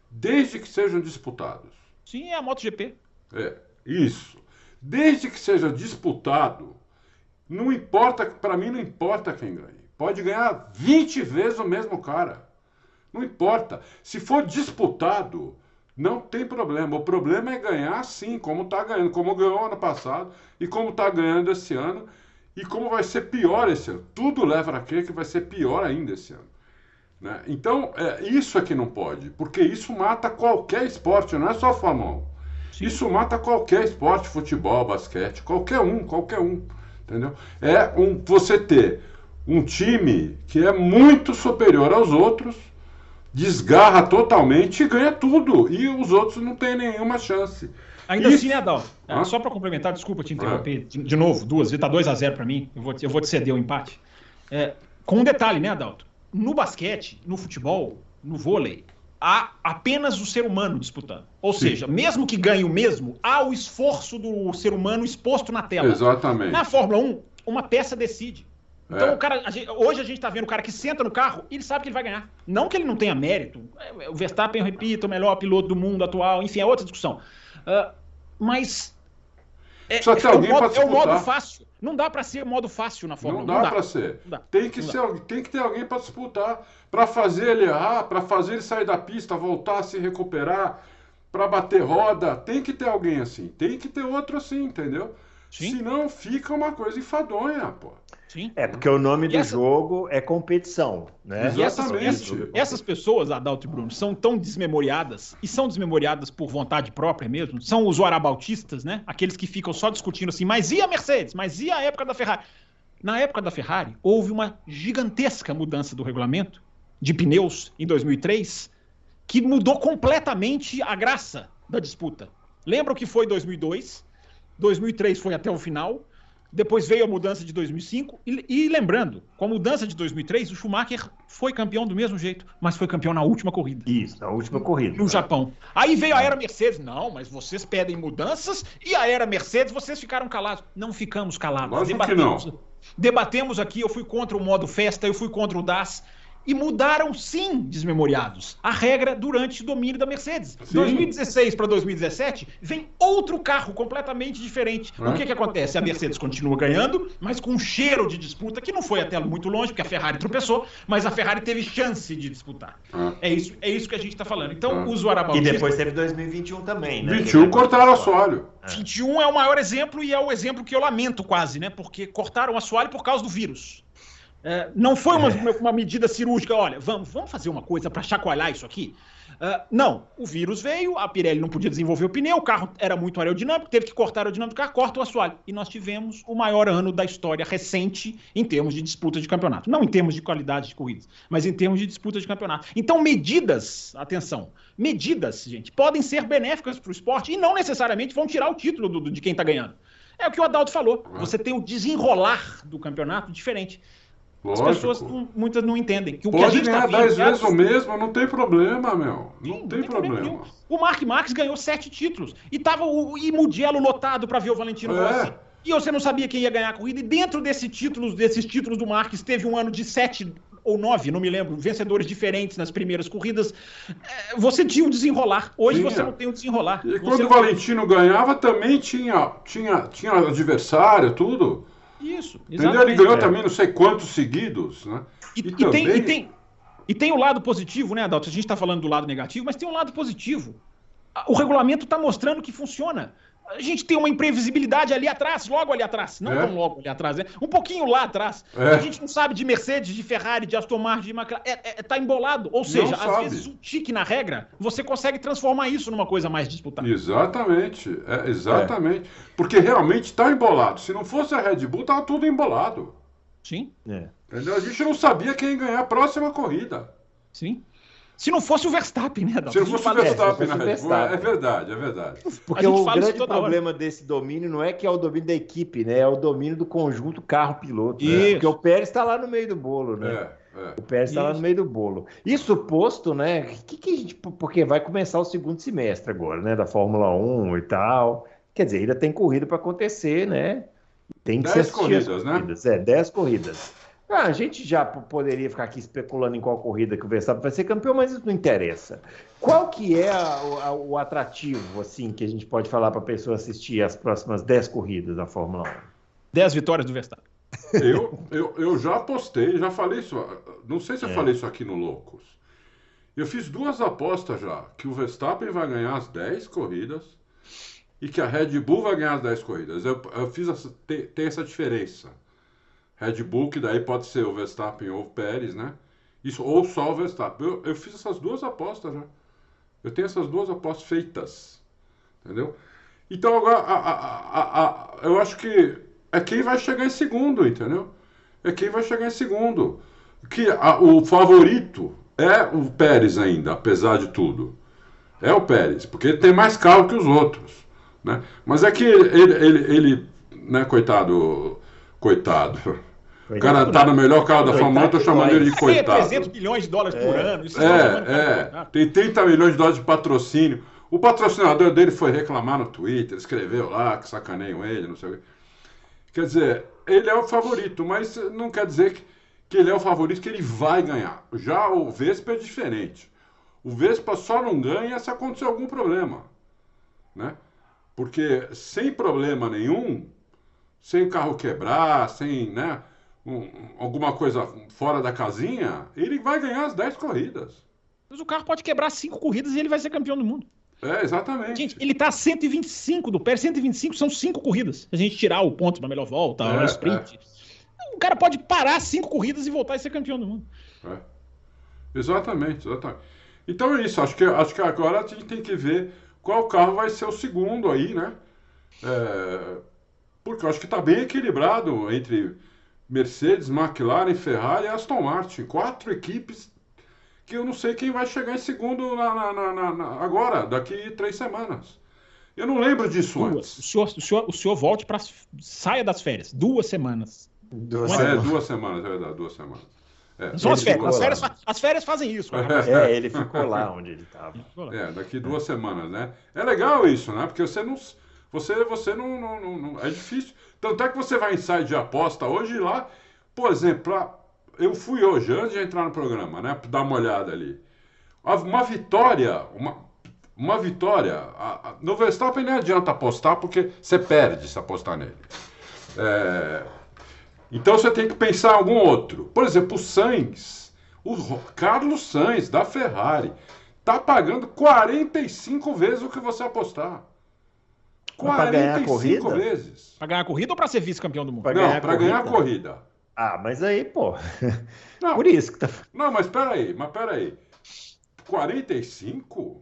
desde que sejam disputados. Sim, é a MotoGP. É, isso. Desde que seja disputado, não importa, para mim não importa quem ganhe. Pode ganhar 20 vezes o mesmo cara. Não importa. Se for disputado, não tem problema. O problema é ganhar sim, como está ganhando, como ganhou ano passado e como está ganhando esse ano e como vai ser pior esse ano. Tudo leva a crer que vai ser pior ainda esse ano. Né? Então, é, isso é que não pode, porque isso mata qualquer esporte, não é só Fórmula 1. Isso mata qualquer esporte, futebol, basquete, qualquer um, qualquer um. Entendeu? É um, você ter um time que é muito superior aos outros desgarra totalmente e ganha tudo. E os outros não têm nenhuma chance. Ainda assim, né, Adal? Ah? Só para complementar, desculpa te interromper ah. de, de, novo, duas vezes, tá 2 a 0 para mim, eu vou, eu vou te ceder o um empate. É, com um detalhe, né, Adalto? No basquete, no futebol, no vôlei, há apenas o ser humano disputando. Ou Sim. seja, mesmo que ganhe o mesmo, há o esforço do ser humano exposto na tela. Exatamente. Na Fórmula 1, uma peça decide. Então, é. o cara, a gente, hoje a gente está vendo o cara que senta no carro e ele sabe que ele vai ganhar. Não que ele não tenha mérito. É, o Verstappen, eu repito, o melhor piloto do mundo atual, enfim, é outra discussão. Uh, mas. É, Só tem é, alguém o modo, é o modo fácil. Não dá para ser modo fácil na Fórmula 1. Não dá, dá. para ser. Dá. Tem, que ser tem que ter alguém para disputar, para fazer ele errar, para fazer ele sair da pista, voltar a se recuperar, para bater roda. Tem que ter alguém assim. Tem que ter outro assim, entendeu? Sim. Senão fica uma coisa enfadonha, pô. Sim. É, porque o nome do essa... jogo é competição, né? Exatamente. E essas, essas, pessoas, Adalto e Bruno, são tão desmemoriadas, e são desmemoriadas por vontade própria mesmo, são os arabautistas, né? Aqueles que ficam só discutindo assim, mas e a Mercedes? Mas e a época da Ferrari? Na época da Ferrari, houve uma gigantesca mudança do regulamento de pneus em 2003, que mudou completamente a graça da disputa. Lembra o que foi 2002? 2003 foi até o final, depois veio a mudança de 2005. E, e, lembrando, com a mudança de 2003, o Schumacher foi campeão do mesmo jeito, mas foi campeão na última corrida. Isso, na última corrida. No né? Japão. Aí veio a era Mercedes. Não, mas vocês pedem mudanças e a era Mercedes vocês ficaram calados. Não ficamos calados. Lógico debatemos, que não. debatemos aqui. Eu fui contra o modo festa, eu fui contra o DAS e mudaram sim desmemoriados. A regra durante o domínio da Mercedes. Sim. 2016 para 2017 vem outro carro completamente diferente. É. O que, que acontece? A Mercedes continua ganhando, mas com um cheiro de disputa que não foi até muito longe, porque a Ferrari tropeçou, mas a Ferrari teve chance de disputar. É, é isso, é isso que a gente está falando. Então, é. uso E depois teve 2021 também, né? 21 cortaram assoalho. É. 21 é o maior exemplo e é o exemplo que eu lamento quase, né? Porque cortaram o assoalho por causa do vírus. É, não foi uma, é. uma, medida cirúrgica, olha, vamos, vamos fazer uma coisa para chacoalhar isso aqui. Uh, não, o vírus veio, a Pirelli não podia desenvolver o pneu, o carro era muito aerodinâmico, teve que cortar a aerodinâmica do carro, corta o assoalho. E nós tivemos o maior ano da história recente em termos de disputa de campeonato. Não em termos de qualidade de corridas, mas em termos de disputa de campeonato. Então, medidas, atenção, medidas, gente, podem ser benéficas para o esporte e não necessariamente vão tirar o título do, de quem está ganhando. É o que o Adalto falou. Você tem o desenrolar do campeonato diferente. Lógico. As pessoas não, muitas não entendem. Que o Pode que a gente ganhar tá 10 vezes o mesmo, não tem problema, meu. Não, Sim, tem, não tem, problema. problema o Mark Marques ganhou sete títulos. E tava o, Mugello lotado para ver o Valentino é. Rossi. E você não sabia quem ia ganhar a corrida. E dentro desse títulos, desses títulos do Marques, teve um ano de sete ou nove, não me lembro, vencedores diferentes nas primeiras corridas. É, você tinha um desenrolar. Hoje tinha. você não tem um desenrolar. E você quando o Valentino ganhava, também tinha, tinha, tinha adversário, tudo. Isso. Entendeu? Ele ganhou é. também não sei quantos seguidos, né? E, e, e, também... tem, e, tem, e tem o lado positivo, né, Adalto? A gente está falando do lado negativo, mas tem um lado positivo. O regulamento está mostrando que funciona a gente tem uma imprevisibilidade ali atrás, logo ali atrás. Não é? tão logo ali atrás, né? Um pouquinho lá atrás. É. A gente não sabe de Mercedes, de Ferrari, de Aston Martin, de McLaren. É, é, tá embolado. Ou seja, às vezes um tique na regra, você consegue transformar isso numa coisa mais disputada. Exatamente. É, exatamente. Porque realmente está embolado. Se não fosse a Red Bull, tava tudo embolado. Sim. É. Entendeu? A gente não sabia quem ia ganhar a próxima corrida. Sim. Se não fosse o Verstappen, né, Se não fosse o Verstappen, é, Verstappen. É verdade, é verdade. Porque o grande problema hora. desse domínio não é que é o domínio da equipe, né? É o domínio do conjunto carro-piloto. Né? Porque o Pérez está lá no meio do bolo, né? É, é. O Pérez está lá no meio do bolo. Isso posto, né? Que, que a gente, porque vai começar o segundo semestre agora, né? Da Fórmula 1 e tal. Quer dizer, ainda tem corrida para acontecer, né? Tem que dez ser corridas, né? Corridas. É, 10 corridas. Ah, a gente já poderia ficar aqui especulando em qual corrida que o Verstappen vai ser campeão, mas isso não interessa. Qual que é a, a, o atrativo, assim, que a gente pode falar para a pessoa assistir as próximas 10 corridas da Fórmula 1? 10 vitórias do Verstappen. Eu, eu, eu já apostei, já falei isso, não sei se eu é. falei isso aqui no Loucos. Eu fiz duas apostas já, que o Verstappen vai ganhar as 10 corridas e que a Red Bull vai ganhar as 10 corridas. Eu, eu fiz essa, tem, tem essa diferença. Red Bull, que daí pode ser o Verstappen ou o Pérez, né? Isso, ou só o Verstappen. Eu, eu fiz essas duas apostas já. Eu tenho essas duas apostas feitas. Entendeu? Então agora a, a, a, eu acho que é quem vai chegar em segundo, entendeu? É quem vai chegar em segundo. Que o favorito é o Pérez ainda, apesar de tudo. É o Pérez, porque ele tem mais carro que os outros. Né? Mas é que ele, ele, ele né, coitado, Coitado. O cara tá no melhor carro da Fórmula 1, tô chamando ele de coitado. 300 milhões de dólares por é. ano. Isso é, é. é. Tem 30 milhões de dólares de patrocínio. O patrocinador dele foi reclamar no Twitter, escreveu lá que sacaneiam ele, não sei o quê. Quer dizer, ele é o favorito, mas não quer dizer que, que ele é o favorito, que ele vai ganhar. Já o Vespa é diferente. O Vespa só não ganha se acontecer algum problema. Né? Porque sem problema nenhum, sem o carro quebrar, sem né, um, alguma coisa fora da casinha, ele vai ganhar as 10 corridas. Mas o carro pode quebrar cinco corridas e ele vai ser campeão do mundo. É, exatamente. Gente, ele tá a 125 do Pérez, 125 são cinco corridas. Se a gente tirar o ponto na melhor volta, É, o sprint. O cara pode parar cinco corridas e voltar e ser campeão do mundo. É. Exatamente, exatamente. Então é isso, acho que, acho que agora a gente tem que ver qual carro vai ser o segundo aí, né? É, porque eu acho que está bem equilibrado entre Mercedes, McLaren, Ferrari e Aston Martin. Quatro equipes que eu não sei quem vai chegar em segundo na, na- na- agora, daqui três semanas. Eu não lembro disso Duas. O antes. senhor, o senhor, o senhor volte para saia das férias. Duas semanas. Duas É, semanas. duas semanas, é verdade, duas semanas. É, São as férias. As férias, as férias fazem isso. cara. É, ele ficou lá onde ele estava. É, daqui duas semanas, né? É legal isso, né? Porque você não. Você, você não, não, não- não- É difícil. Tanto é que você vai em site de aposta hoje lá. Por exemplo, eu fui hoje, antes de entrar no programa, né? Dar uma olhada ali. Uma vitória. Uma, uma vitória. a- a- no Verstappen nem adianta apostar porque você perde se apostar nele. É, então você tem que pensar em algum outro. Por exemplo, o Sainz, o Carlos Sainz, da Ferrari, tá pagando 45 vezes o que você apostar. Pra ganhar a 45 corrida? vezes. Pra ganhar a corrida ou pra ser vice-campeão do mundo? Pra Não, ganhar para ganhar a corrida. Ah, mas aí, pô. Não, Por isso que tá. não, mas peraí, mas peraí. 45?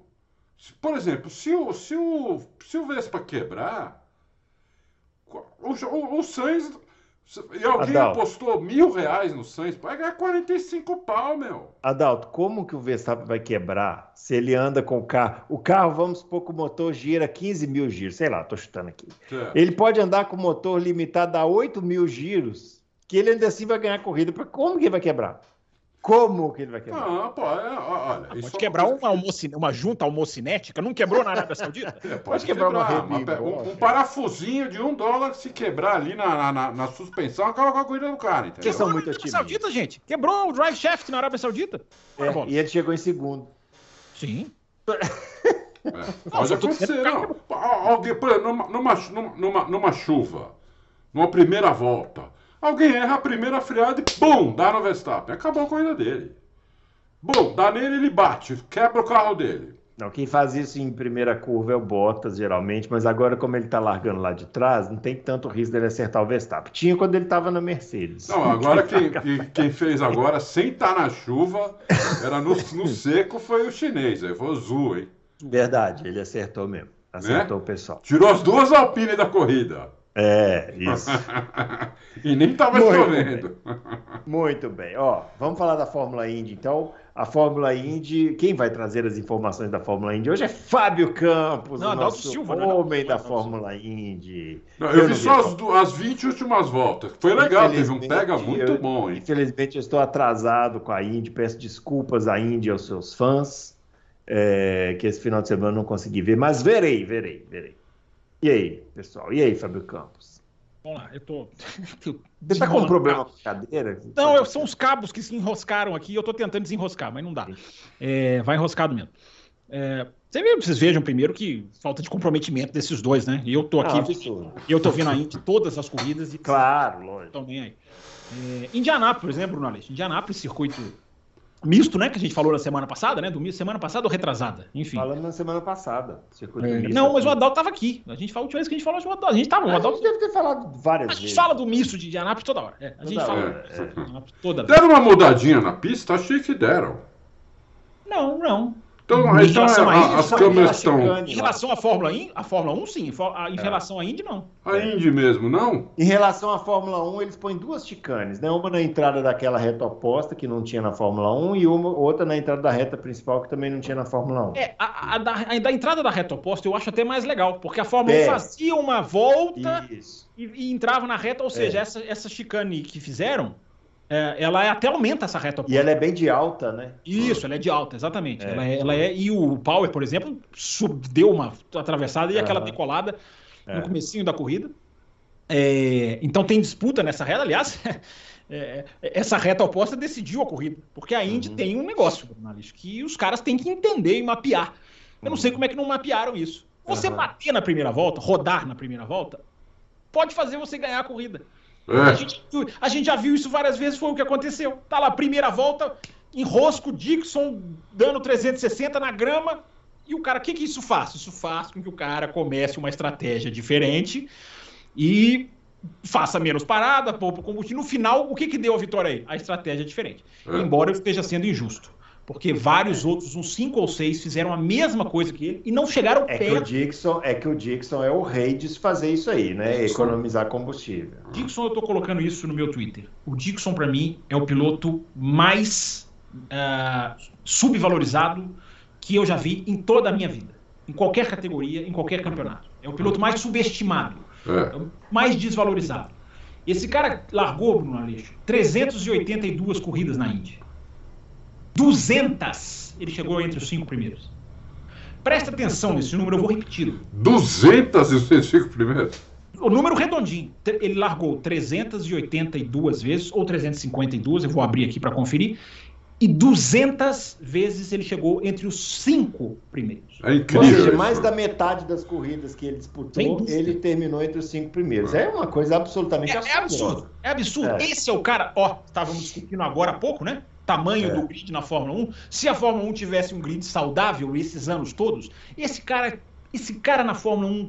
Se- Por exemplo, se o, se o, se o Vespa quebrar, o, o, o Sainz. E alguém Adalto. apostou mil reais no Sainz, vai ganhar 45 pau, meu. Adalto, como que o Verstappen vai quebrar se ele anda com o carro? O carro, vamos supor que o motor gira 15 mil giros, sei lá, tô chutando aqui. Certo. Ele pode andar com o motor limitado a 8 mil giros, que ele ainda assim vai ganhar corrida. Como que ele vai quebrar? Como que ele vai quebrar? Não, pô, é, olha. isso é Pode uma quebrar coisa uma, uma junta almocinética? Não quebrou na Arábia Saudita? é, pode quebrar uma rebite, um, um parafusinho de um dólar se quebrar ali na, na, na- na suspensão, acaba com a corrida do cara, entendeu? Que são Na muito Arábia. Saudita, gente. Quebrou o drive shaft na Arábia Saudita. É, Bom, e ele chegou em segundo. Sim. É, pode acontecer, não. Al- Alguém, numa, numa, numa, numa chuva, numa primeira volta, alguém erra a primeira freada e bum, dá no Verstappen. Acabou a corrida dele. Bum, dá nele, ele bate, quebra o carro dele. Não, quem faz isso em primeira curva é o Bottas, geralmente, mas agora, como ele tá largando lá de trás, não tem tanto risco dele acertar o Verstappen. Tinha quando ele tava na Mercedes. Não, agora quem, quem- quem fez agora, sem estar na chuva, era no, no seco, foi o chinês, aí foi o Zhu, hein? Verdade, ele acertou mesmo. Acertou o pessoal. Tirou as duas Alpine da corrida. É, isso. e nem tava Muito chovendo. Muito bem. Ó, vamos falar da Fórmula Indy, então. A Fórmula Indy, quem vai trazer as informações da Fórmula Indy hoje é Fábio Campos, Não, o nosso Silva, né? homem da Adalto Fórmula Indy. Não, eu, vi não só as, as 20 últimas voltas. Foi legal, teve um pega muito eu- bom, hein? Infelizmente, eu estou atrasado com a Indy. Peço desculpas à Indy e aos seus fãs, é, que esse final de semana eu não consegui ver, mas verei, verei, verei. E aí, pessoal? E aí, Fábio Campos? Vamos lá, eu tô. Você está com um problema com a cadeira? Não, eu- são os cabos que se enroscaram aqui. Eu tô tentando desenroscar, mas não dá. É, vai enroscado mesmo. É, vocês vejam primeiro que falta de comprometimento desses dois, né? E eu tô Ah, aqui, absurdo. eu tô vendo a Indy todas as corridas e Claro, lógico. estão nem aí. É, Indianápolis, né, Bruno Aleixo? Indianápolis, circuito misto, né? Que a gente falou na semana passada, né? Do misto, semana passada ou retrasada? Enfim. Falando na semana passada. circuito É, misto não, mas o. Adalto tava aqui. A gente falou a última vez que a gente falou, o Adalto. A gente tava, o A Adalto. gente deve ter falado várias A gente vezes. fala do misto de Indianápolis toda hora. É, a gente Toda fala é. Indianápolis toda vez. Deram uma mudadinha na pista? Achei que deram. Não, não. Então, Em então relação a a- isso, as só câmeras estão. chicane. Em relação à Fórmula 1, a Fórmula 1 sim. Em relação à Indy, não. A Indy mesmo, não? Em relação à Fórmula 1, eles põem duas chicanes, né? Uma na entrada daquela reta oposta, que não tinha na Fórmula 1, e uma outra na entrada da reta principal, que também não tinha na Fórmula 1. É, a, a da, a da entrada da reta oposta eu acho até mais legal, porque a Fórmula 1 É. fazia uma volta e, e entrava na reta, ou seja, É. essa, essa chicane que fizeram, é, ela até aumenta essa reta oposta. E ela é bem de alta, né? Isso, ela é de alta, exatamente. É. Ela, é, ela é. E o Power, por exemplo, sub- deu uma atravessada e aquela decolada É. no comecinho da corrida. É, então tem disputa nessa reta. Aliás, é, essa reta oposta decidiu a corrida. Porque a Indy Uhum. tem um negócio, jornalista, que os caras têm que entender e mapear. Eu não sei Uhum. como é que não mapearam isso. Você Aham. bater na primeira volta, rodar na primeira volta, pode fazer você ganhar a corrida. A, É. gente, viu- a gente já viu isso várias vezes, foi o que aconteceu. Tá lá, primeira volta, enrosco, Dixon dando 360 na grama, E o cara, o que, que isso faz? Isso faz com que o cara comece uma estratégia diferente e faça menos parada, poupa combustível. No final, o que, que deu a vitória aí? A estratégia é diferente. É. Embora eu esteja sendo injusto. Porque vários outros, uns cinco ou seis, fizeram a mesma coisa que ele e não chegaram é perto. Que o Dixon, é que o Dixon é o rei de fazer isso aí, né? Dixon. Economizar combustível. Dixon, eu estou colocando isso no meu Twitter. O Dixon, para mim, é o piloto mais uh, subvalorizado que eu já vi em toda a minha vida. Em qualquer categoria, em qualquer campeonato. É o piloto mais subestimado, é. mais desvalorizado. Esse cara largou, Bruno Aleixo, 382 corridas na Indy. 200 ele chegou entre os cinco primeiros. Presta atenção nesse número, eu vou repeti-lo. 205 primeiros? O número redondinho. Ele largou 382 vezes, ou 352, eu vou abrir aqui para conferir e 200 vezes ele chegou entre os cinco primeiros. É incrível. Ou seja, mais da metade das corridas que ele disputou, ele terminou entre os cinco primeiros. É uma coisa absolutamente é, é absurdo. É absurdo. É. Esse é o cara, ó, estávamos discutindo agora há pouco, né? Tamanho é. do grid na Fórmula 1. Se a Fórmula 1 tivesse um grid saudável esses anos todos, esse cara, esse cara na Fórmula 1,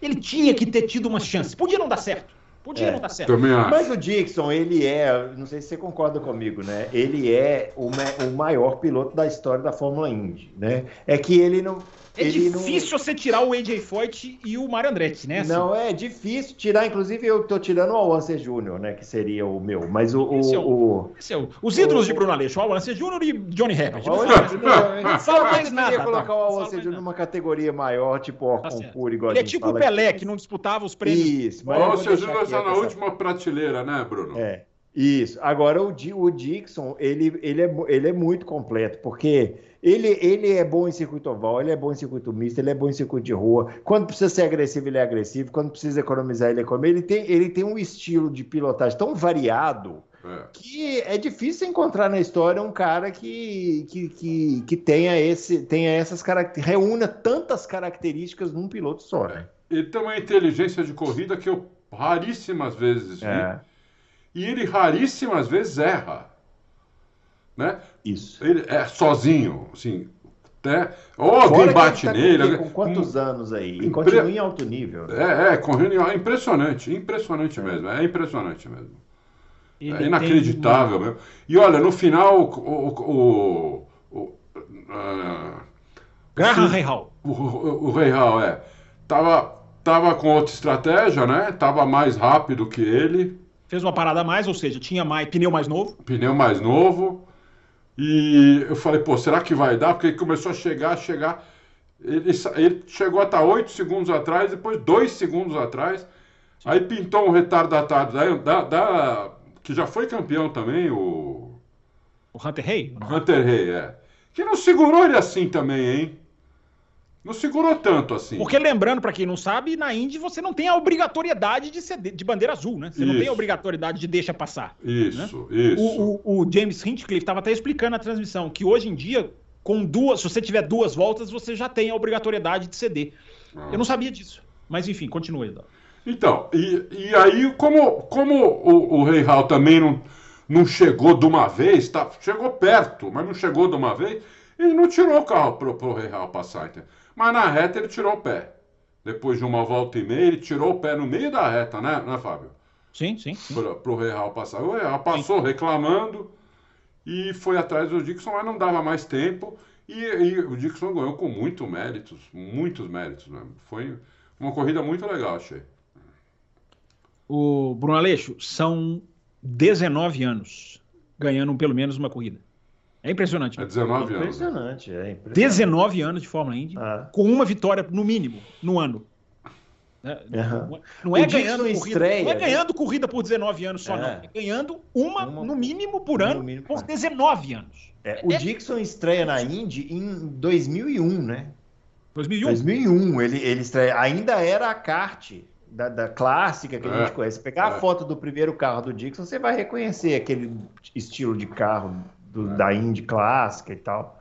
ele tinha que ter tido uma chance. Podia não dar certo. Podia é, não dar certo. Mas o Dixon, ele é, não sei se você concorda comigo, né? Ele é o, o maior piloto da história da Fórmula Indy, né? É que ele não, é difícil não... você tirar o AJ Foyt e o Mario Andretti, né? Assim. Não, é difícil tirar. Inclusive, eu tô tirando o Alonso Júnior, né? Que seria o meu. Mas o. Esse é o, o... Esse é o... Os ídolos o... de Bruno Aleixo, o Alonso Júnior e Johnny Herbert. Não, não, não fala mais nada. Eu colocar o Alonso Júnior numa categoria maior, tipo o tá Puro, igual Ele é tipo o Pelé, que não disputava os prêmios. Isso. O Alonso Júnior está na última prateleira, né, Bruno? É. Isso. Agora, o, o Dixon, ele, ele, é, ele é muito completo, porque ele, ele é bom em circuito oval, ele é bom em circuito misto, ele é bom em circuito de rua. Quando precisa ser agressivo, ele é agressivo. Quando precisa economizar, ele economiza. Ele tem, ele tem um estilo de pilotagem tão variado é. que é difícil encontrar na história um cara que, que, que, que tenha, esse, tenha essas características, reúna tantas características num piloto só. Né? Ele tem uma inteligência de corrida que eu raríssimas vezes vi. É. E ele raríssimas vezes erra né? Isso. Ele é sozinho, assim, né? Ou alguém bate tá nele. Com quantos um, anos aí? E impre... continua em alto nível. Né? É, é, correndo em... impressionante, impressionante é. mesmo, é impressionante mesmo. Ele é inacreditável mesmo. E olha, no final, o. o, o, uh, Graham Reihal. O, o, o Reihal, é. Tava, tava com outra estratégia, né? Tava mais rápido que ele. Fez uma parada a mais, ou seja, tinha mais pneu mais novo. Pneu mais novo. E eu falei, pô, será que vai dar? Porque ele começou a chegar, a chegar. Ele, ele chegou a estar 8 segundos atrás, depois 2 segundos atrás. Aí pintou um retardatário da, da, da, que já foi campeão também, o. O Hunter Hay? Hunter Hay, é. Que não segurou ele assim também, hein? Não segurou tanto assim. Porque lembrando, para quem não sabe, na Indy você não tem a obrigatoriedade de, ser de bandeira azul, né? Você isso. não tem a obrigatoriedade de deixa passar. Isso, né? isso. O, o, o James Hinchcliffe estava até explicando na transmissão que hoje em dia, com duas, se você tiver duas voltas, você já tem a obrigatoriedade de ceder. Ah. Eu não sabia disso. Mas enfim, continue, Eduardo. Então, e, e aí, como, como o, o Rei Hall também não, não chegou de uma vez, tá, chegou perto, mas não chegou de uma vez, ele não tirou o carro pro, pro Rei Hall passar, entendeu? Mas na reta ele tirou o pé. Depois de uma volta e meia, ele tirou o pé no meio da reta, né, né Fábio? Sim, sim. sim. Para o Real passar. O Real passou sim. reclamando e foi atrás do Dixon, mas não dava mais tempo. E, e, o Dixon ganhou com muitos méritos, muitos méritos. Foi uma corrida muito legal, achei. O Bruno Aleixo, são 19 anos ganhando pelo menos uma corrida. É impressionante. É 19 anos. Impressionante, é impressionante. 19 anos de Fórmula Indy, ah. com uma vitória no mínimo no ano. Uhum. Não, é ganhando corrida, estreia, não é ganhando corrida por 19 anos só, é. não. É ganhando uma, uma, no mínimo por ano mínimo, por 19 anos. É, o é. Dixon estreia na Indy em 2001, né? 2001? 2001, ele, ele estreia. Ainda era a kart da, da clássica que a gente é. conhece. Pegar a é. foto do primeiro carro do Dixon, você vai reconhecer aquele estilo de carro do, é. da Indy clássica e tal.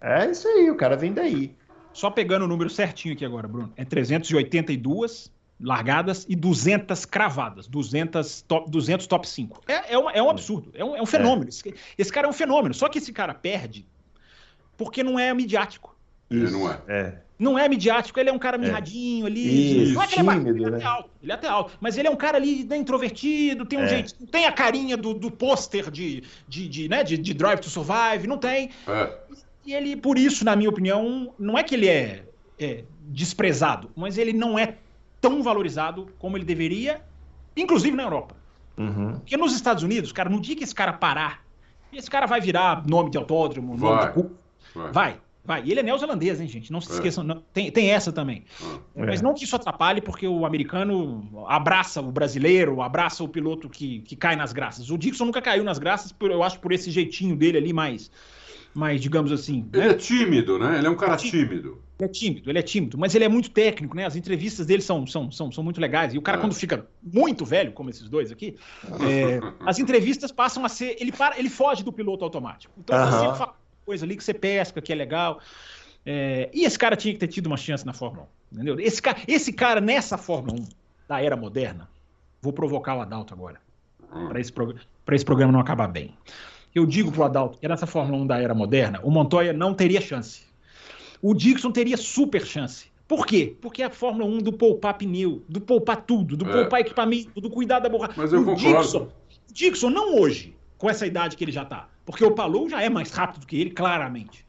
É isso aí, o cara vem daí. Só pegando o número certinho aqui agora, Bruno. É 382 largadas e 200 cravadas. 200 top, 200 top 5. É, é, um, é um absurdo. É um, é um fenômeno. É. Esse, esse cara é um fenômeno. Só que esse cara perde porque não é midiático. Ele não é. é. Não é midiático, ele é um cara é. mirradinho é. ali. Isso, não é que tímido, ele é, ele é até alto, ele é até alto. Mas ele é um cara ali né, introvertido, tem um é. jeito. Não tem a carinha do, do pôster de, de, de, né, de, de Drive to Survive, não tem. É. E ele, por isso, na minha opinião, não é que ele é, é desprezado, mas ele não é tão valorizado como ele deveria, inclusive na Europa. Uhum. Porque nos Estados Unidos, cara, no dia que esse cara parar, esse cara vai virar nome de autódromo, nome vai. de cu. Vai. vai. Vai. E ele é neozelandês, hein, gente? Não se é. esqueçam. Não, tem, tem essa também. É. Mas não que isso atrapalhe, porque o americano abraça o brasileiro, abraça o piloto que, que cai nas graças. O Dixon nunca caiu nas graças, por, eu acho, por esse jeitinho dele ali mais, mais digamos assim. Ele né? é tímido, né? Ele é um cara tímido. Ele é tímido, ele é tímido, mas ele é muito técnico, né? As entrevistas dele são, são, são, são muito legais. E o cara, é. quando fica muito velho, como esses dois aqui, é, as entrevistas passam a ser. Ele, para, ele foge do piloto automático. Então, uh -huh. você fala coisa ali que você pesca, que é legal. É, e esse cara tinha que ter tido uma chance na Fórmula 1. Entendeu? Esse, cara, esse cara nessa Fórmula 1 da era moderna, vou provocar o Adalto agora. Para esse, esse programa não acabar bem. Eu digo pro Adalto que nessa Fórmula 1 da era moderna, o Montoya não teria chance. O Dixon teria super chance. Por quê? Porque é a Fórmula 1 do poupar pneu, do poupar tudo, do é. poupar equipamento, do cuidar da borracha. Mas eu o concordo. Dixon, Dixon, não hoje, com essa idade que ele já está. Porque o Palou já é mais rápido que ele, claramente.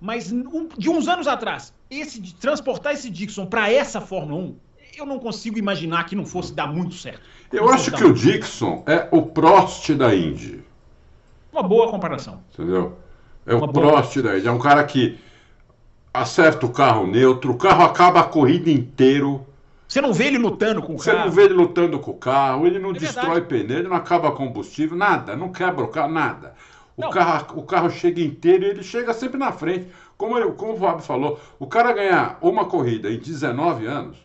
Mas um, de uns anos atrás, esse de transportar esse Dixon para essa Fórmula 1, eu não consigo imaginar que não fosse dar muito certo. Eu acho que o Dixon é o Prost da Indy. Uma boa comparação. Entendeu? É Uma o Prost da Indy. É um cara que acerta o carro neutro, o carro acaba a corrida inteiro você não vê ele lutando com o Você carro. Você não vê ele lutando com o carro, ele não é destrói verdade. pneu, ele não acaba combustível, nada, não quebra o carro, nada. O, carro, o carro chega inteiro e ele chega sempre na frente. Como, ele, como o Fábio falou, o cara ganhar uma corrida em 19 anos,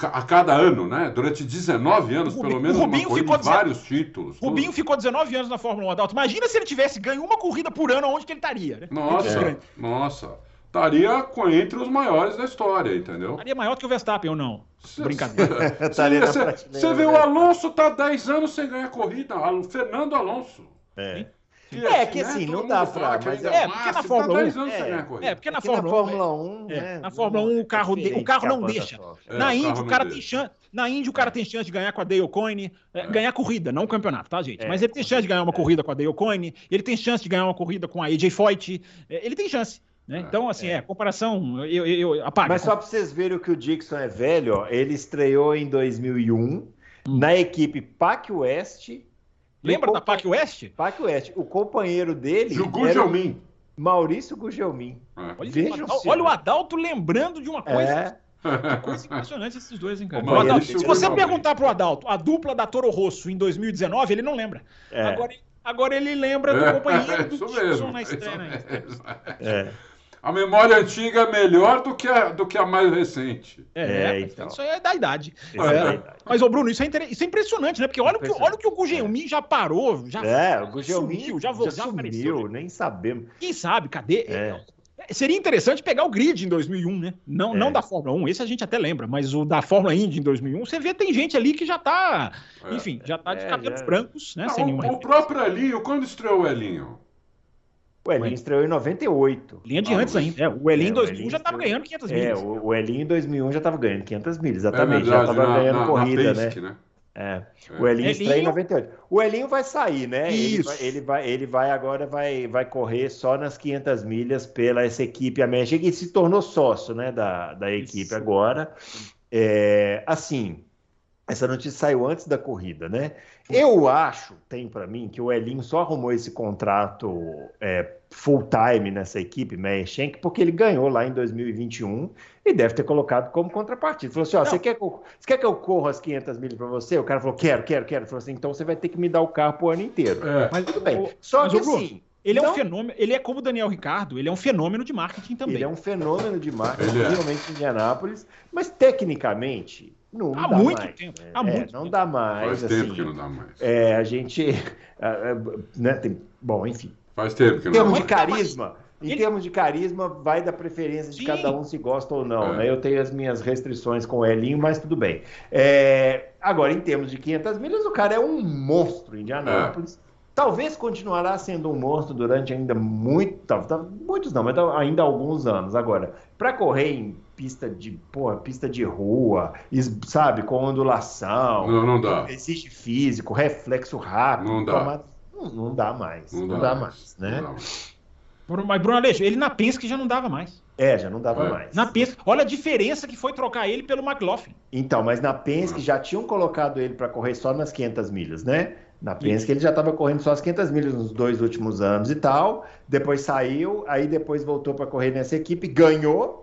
a cada ano, né? Durante 19 anos, Rubinho, pelo menos, Rubinho corrida, ficou vários títulos. Rubinho tudo. ficou 19 anos na Fórmula 1, Adalto. Imagina se ele tivesse ganho uma corrida por ano, onde que ele estaria, né? Nossa, é. nossa estaria entre os maiores da história, entendeu? Estaria maior que o Verstappen ou não? Brincadeira. Você vê, o Alonso tá 10 anos sem ganhar corrida, o Fernando Alonso. É. Que, é, que assim, não dá pra. Mas é, é, porque na Fórmula 1. É, é, porque na Fórmula 1. né, na Fórmula 1 o carro, o carro não deixa. na Indy, o cara tem chance. Na Indy, o cara tem chance de ganhar com a Dale Coyne, ganhar corrida, não o campeonato, tá, gente? Mas ele tem chance de ganhar uma corrida com a Dale Coyne, ele tem chance de ganhar uma corrida com a AJ Foyt, ele tem chance. Né? É, então, assim, é, é comparação, eu, eu, eu apago. Mas só para vocês verem o que o Dixon é velho, ó, ele estreou em 2001 hum. na equipe PAC West. Lembra da PAC West? PAC West. O companheiro dele. Gugelmin. Maurício Gugelmin. É. Olha, olha, o Adalto lembrando de uma coisa. É. Que coisa impressionante esses dois, hein, cara? Adalto, se você perguntar pro Adalto a dupla da Toro Rosso em 2019, ele não lembra. É. Agora, agora ele lembra do companheiro do Dixon na estreia. Né? É a memória antiga é melhor do que a, do que a mais recente. É, é então. isso é da idade. É. É. Mas, ô Bruno, isso é, inter... isso é impressionante, né? Porque olha, o que, olha o que o Gugelmin já parou. Já, é, o Gugelmin já, já, já sumiu, apareceu, nem sabemos. Quem sabe, cadê? É. é. Seria interessante pegar o grid em 2001, né? Não, não da Fórmula 1, esse a gente até lembra, mas o da Fórmula Indy em 2001, você vê, tem gente ali que já tá, enfim, já tá de cabelos brancos, né? Não, sem o, o próprio Elinho, quando estreou o Elinho? O Elinho estreou em 98. Linha de antes ainda. É, o Elinho em é, 2001 já estava ganhando 500 milhas. É, o, o Elinho em 2001 já estava ganhando 500 milhas, exatamente. É verdade, já estava ganhando na, corrida, na né? né? É. O Elinho, Elinho estreia em 98. O Elinho vai sair, né? Isso. Ele vai, ele vai, ele vai agora vai, vai correr só nas 500 milhas pela essa equipe América que se tornou sócio, né, da, da equipe Isso. agora. É, assim, essa notícia saiu antes da corrida, né? Eu acho, tem para mim, que o Elinho só arrumou esse contrato é, full time nessa equipe, Meyer porque ele ganhou lá em 2021 e deve ter colocado como contrapartida. Falou assim: ó, você quer, você quer que eu corra as 500 milhas para você? O cara falou: quero, quero, quero. Ele falou assim: então você vai ter que me dar o carro pro ano inteiro. É. Mas tudo bem. Só mas, que assim. Ele é um fenômeno, ele é como o Daniel Ricardo, ele é um fenômeno de marketing também. Ele é um fenômeno de marketing, realmente em Indianápolis, mas tecnicamente não há dá muito mais. tempo. É, há muito não tempo. dá mais. Faz assim, tempo que não dá mais. É, a gente. né, tem, bom, enfim. Faz tempo que não dá mais. Em termos de carisma, em Ele... termos de carisma, vai da preferência de Sim. cada um se gosta ou não. É. Né? Eu tenho as minhas restrições com o Elinho, mas tudo bem. É, agora, em termos de 500 milhas, o cara é um monstro em Indianápolis. É. talvez continuará sendo um monstro durante ainda muito, tá, tá, muitos não, mas ainda alguns anos. Agora, para correr em pista de, porra, pista de rua, sabe, com ondulação, não, não dá. existe físico, reflexo rápido, não dá, não, não dá mais, não, não dá, dá, mais, né? Mas Bruno Aleixo, ele na Penske já não dava mais. É, já não dava é. mais. Na Penske, olha a diferença que foi trocar ele pelo McLaughlin. Então, mas na Penske já tinham colocado ele para correr só nas 500 milhas, né? Na Penske ele já estava correndo só as 500 milhas nos dois últimos anos e tal. Depois saiu, aí depois voltou para correr nessa equipe, ganhou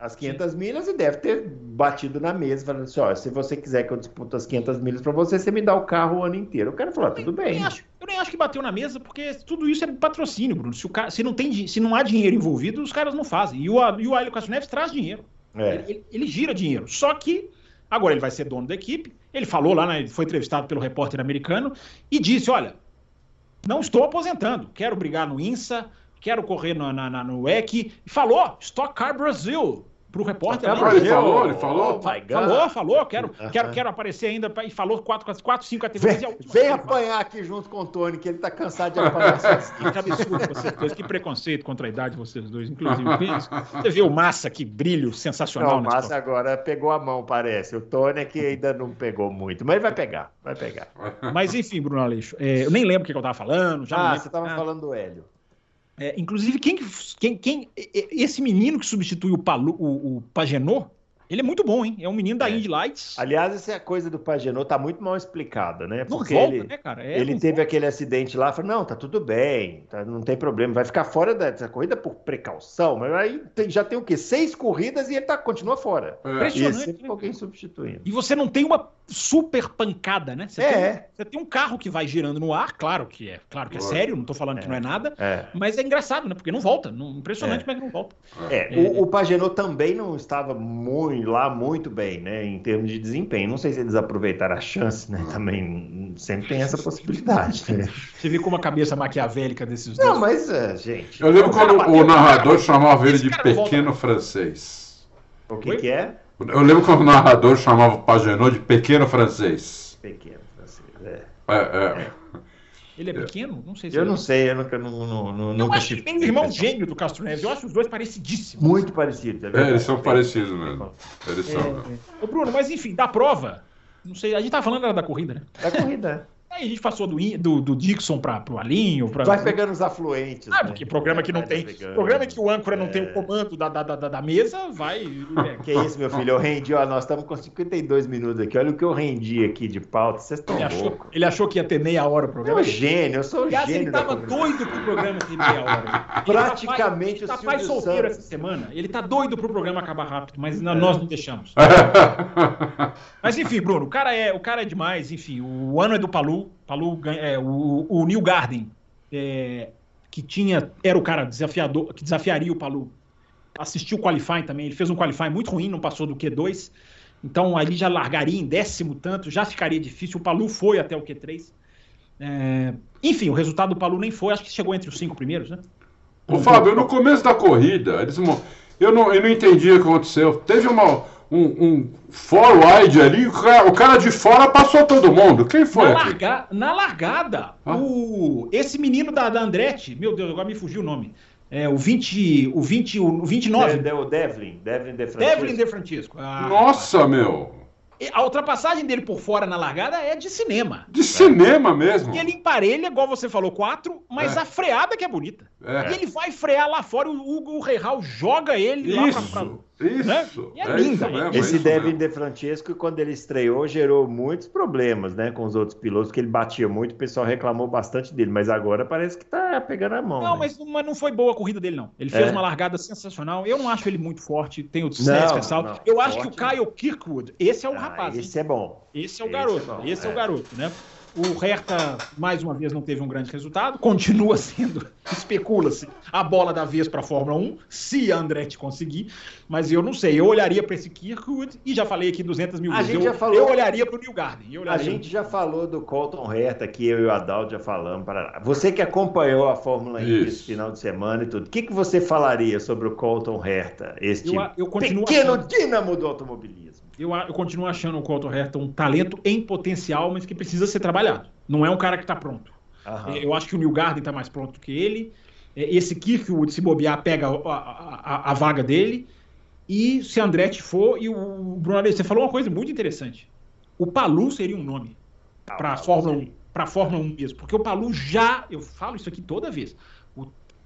as 500 milhas e deve ter batido na mesa, falando assim: ó, se você quiser que eu dispute as 500 milhas para você, você me dá o carro o ano inteiro. O cara falou: ah, tudo bem. Eu nem, acho, eu nem, acho, que bateu na mesa, porque tudo isso é patrocínio, Bruno. Se, o cara, se, não, tem, se não há dinheiro envolvido, os caras não fazem. E o, e o Hélio Castro Neves traz dinheiro. É. Ele, ele, ele, gira dinheiro. Só que agora ele vai ser dono da equipe. Ele falou lá, né, foi entrevistado pelo repórter americano e disse: olha, não estou aposentando, quero brigar no INSA. Quero correr no, na, na, no EC. E falou: Stock Car Brasil pro repórter. Ah, ele falou, ele falou. Oh falou, falou, quero, uh -huh. quero, quero aparecer ainda e falou quatro, quatro cinco categorias. Vem, vem apanhar aqui junto com o Tony, que ele tá cansado de apanhar Que absurdo vocês dois, que preconceito contra a idade vocês dois, inclusive. Você viu o Massa, que brilho sensacional. Não, o Massa agora pegou a mão, parece. O Tony é que ainda não pegou muito, mas ele vai pegar, vai pegar. Mas enfim, Bruno Aleixo, é, eu nem lembro o que eu tava falando. Já ah, você tava falando do Hélio. É, inclusive, quem, quem, quem, esse menino que substitui o, Palu, o, o Pagenot, ele é muito bom, hein? É um menino da é. Indy Lights. Aliás, essa coisa do Pagenot tá muito mal explicada, né? Porque não volta, ele, né, cara? É, ele teve volta. aquele acidente lá, falou, não, tá tudo bem, tá, não tem problema, vai ficar fora dessa corrida por precaução, mas aí tem, já tem o quê? Seis corridas e ele tá, continua fora. É. Impressionante. E né? alguém substituindo. E você não tem uma super pancada, né? Você, é. tem, você tem um carro que vai girando no ar, claro que é, claro que é sério, não tô falando é. que não é nada, é. mas é engraçado, né? Porque não volta, não, impressionante, é. mas não volta. É, o, o Pagenot também não estava muito, lá muito bem né, em termos de desempenho. Não sei se eles aproveitaram a chance, né? Também sempre tem essa possibilidade. Né? Você viu como a cabeça maquiavélica desses dois? Não, mas, uh, gente. Eu lembro quando o narrador chamava ele de pequeno volta... francês. O que, que, é? Eu lembro quando o narrador chamava o Pagenot de pequeno francês. Pequeno francês, é. É, é. É. Ele é pequeno? Não sei se Eu não sei, eu nunca. Não, não, não, eu nunca acho que tem um irmão gêmeo do Castro Neves. Eu acho os dois parecidíssimos. Muito parecidos. É, é eles são parecidos mesmo. Eles são. É, é. Ô, Bruno, mas enfim, da prova. Não sei, a gente tava falando da corrida, né? Da corrida. Aí a gente passou do, do, do Dixon para o Alinho. Pra... Vai pegando os afluentes. Ah, né? porque programa que não tem. Programa que o âncora é... não tem o é. comando da, da, da, da mesa, vai. que isso, meu filho? Eu rendi, ó, nós estamos com 52 minutos aqui. Olha o que eu rendi aqui de pauta. Vocês estão loucos. Ele achou que ia ter meia hora o programa. Eu sou gênio, eu sou Aliás, gênio. Ele estava doido pro programa ter meia hora. Praticamente ele tá, o pai solteiro essa semana. Ele tá doido pro programa acabar rápido, mas nós não deixamos. mas enfim, Bruno, o cara é, o cara é demais. Enfim, o ano é do Palu. Palu é, o, o New Garden, é, que tinha, era o cara desafiador, que desafiaria o Palu, assistiu o qualifying também, ele fez um qualifying muito ruim, não passou do Q2, então ali já largaria em décimo tanto, já ficaria difícil, o Palu foi até o Q3. É, enfim, o resultado do Palu nem foi, acho que chegou entre os cinco primeiros, né? Ô, Fábio, no começo da corrida, eles, eu, não, eu não entendi o que aconteceu. Teve uma, um, um forward ali, o cara, o cara, de fora passou todo mundo. Quem foi? Na, larga, na largada, ah. o, esse menino da, da Andretti, meu Deus, agora me fugiu o nome. É, o 20, o 20, o 29. De, de, o Devlin, Devlin de Francisco. Devlin de Francisco. Ah, Nossa, meu! A ultrapassagem dele por fora na largada é de cinema. De cinema mesmo? E ele emparelha, igual você falou, quatro, mas é. a freada que é bonita. É. E ele vai frear lá fora, o Hugo Real joga ele Isso. lá pra, pra isso. Né? E é, é linda. Mesmo, Esse é Devin De Francesco, quando ele estreou, gerou muitos problemas né, com os outros pilotos, porque ele batia muito, o pessoal reclamou bastante dele, mas agora parece que tá pegando a mão. Não, né? mas, mas, não foi boa a corrida dele, não. Ele fez é. uma largada sensacional. Eu não acho ele muito forte, tem o ressalto. Eu acho forte, que o Kyle Kirkwood, esse é o ah, rapaz. Esse hein? é bom. Esse é o garoto. Esse é, bom, esse é o garoto, né? O Hertha, mais uma vez, não teve um grande resultado. Continua sendo, especula-se, a bola da vez para a Fórmula 1, se a Andretti conseguir. Mas eu não sei. Eu olharia para esse Kirkwood e já falei aqui 200 mil vezes. Eu, falou... eu, olharia para o New Garden. A gente já falou do Colton Hertha, que eu e o Adalto já falamos. Para... Você que acompanhou a Fórmula 1 esse final de semana e tudo, o que, que você falaria sobre o Colton Hertha, este eu, eu pequeno achando... dínamo do automobilismo? Eu, eu continuo achando o Colton Herta um talento em potencial, mas que precisa ser trabalhado. Não é um cara que está pronto. Aham. Eu acho que o New Garden está mais pronto que ele. É, esse Kirkwood, se bobear, pega a, a, a, vaga dele. E se Andretti for, e o Bruno, você falou uma coisa muito interessante. O Palu seria um nome ah, para a Fórmula 1, para Fórmula 1 mesmo, porque o Palu já, eu falo isso aqui toda vez,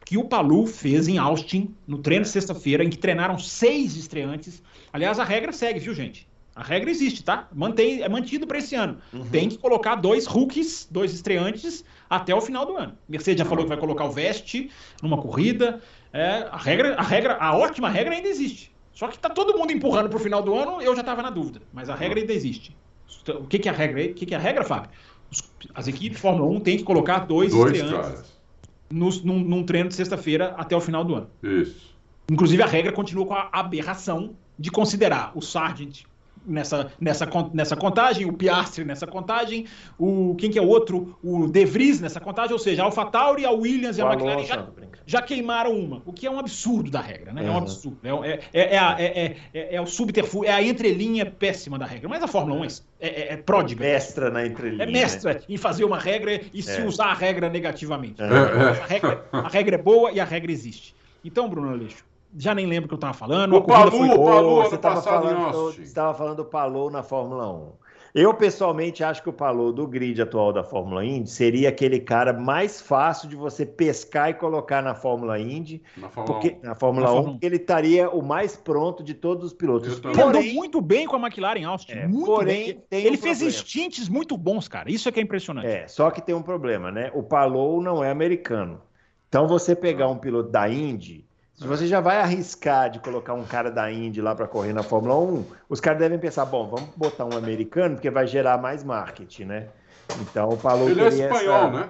que o Palu fez em Austin no treino de sexta-feira, em que treinaram seis estreantes. Aliás, a regra segue, viu, gente? A regra existe, tá? Mantém, é mantido para esse ano. Uhum. Tem que colocar dois rookies, dois estreantes, até o final do ano. Mercedes já falou que vai colocar o Veste numa corrida. É, a regra, a regra, a ótima regra ainda existe. Só que tá todo mundo empurrando pro final do ano, eu já estava na dúvida. Mas a regra ainda existe. O que, que é a regra? O que, que é a regra, Fábio? As equipes de Fórmula 1 têm que colocar dois, dois estreantes nos, num, num treino de sexta-feira até o final do ano. Isso. Inclusive, a regra continua com a aberração de considerar o Sargent nessa, nessa, nessa contagem, o Piastri nessa contagem, o quem que é o outro? O De Vries nessa contagem, ou seja, a AlphaTauri, a Williams e a McLaren já, já, queimaram uma, o que é um absurdo da regra, né? Uhum. É um absurdo. É, é, é, é, é, é, o subterfúgio, é a entrelinha péssima da regra. Mas a Fórmula 1 é, é, pródiga. Mestra na entrelinha. É mestra em fazer uma regra e se usar a regra negativamente. A, regra, a regra é boa e a regra existe. Então, Bruno Aleixo, já nem lembro o que eu estava falando. O Palu, foi... o Palu, você estava falando, estava falando do Palu na Fórmula 1. Eu, pessoalmente, acho que o Palu do grid atual da Fórmula Indy seria aquele cara mais fácil de você pescar e colocar na Fórmula Indy. Na Fórmula, porque, 1. Na Fórmula na 1, porque ele estaria o mais pronto de todos os pilotos. Ele andou muito bem com a McLaren em Austin. É, muito porém, bem. ele um fez instintes muito bons, cara. Isso é que é impressionante. É, só que tem um problema, né? O Palou não é americano. Então, você pegar um piloto da Indy se você já vai arriscar de colocar um cara da Indy lá para correr na Fórmula 1, os caras devem pensar, bom, vamos botar um americano porque vai gerar mais marketing, né? Então o Palou Ele é espanhol, essa... né?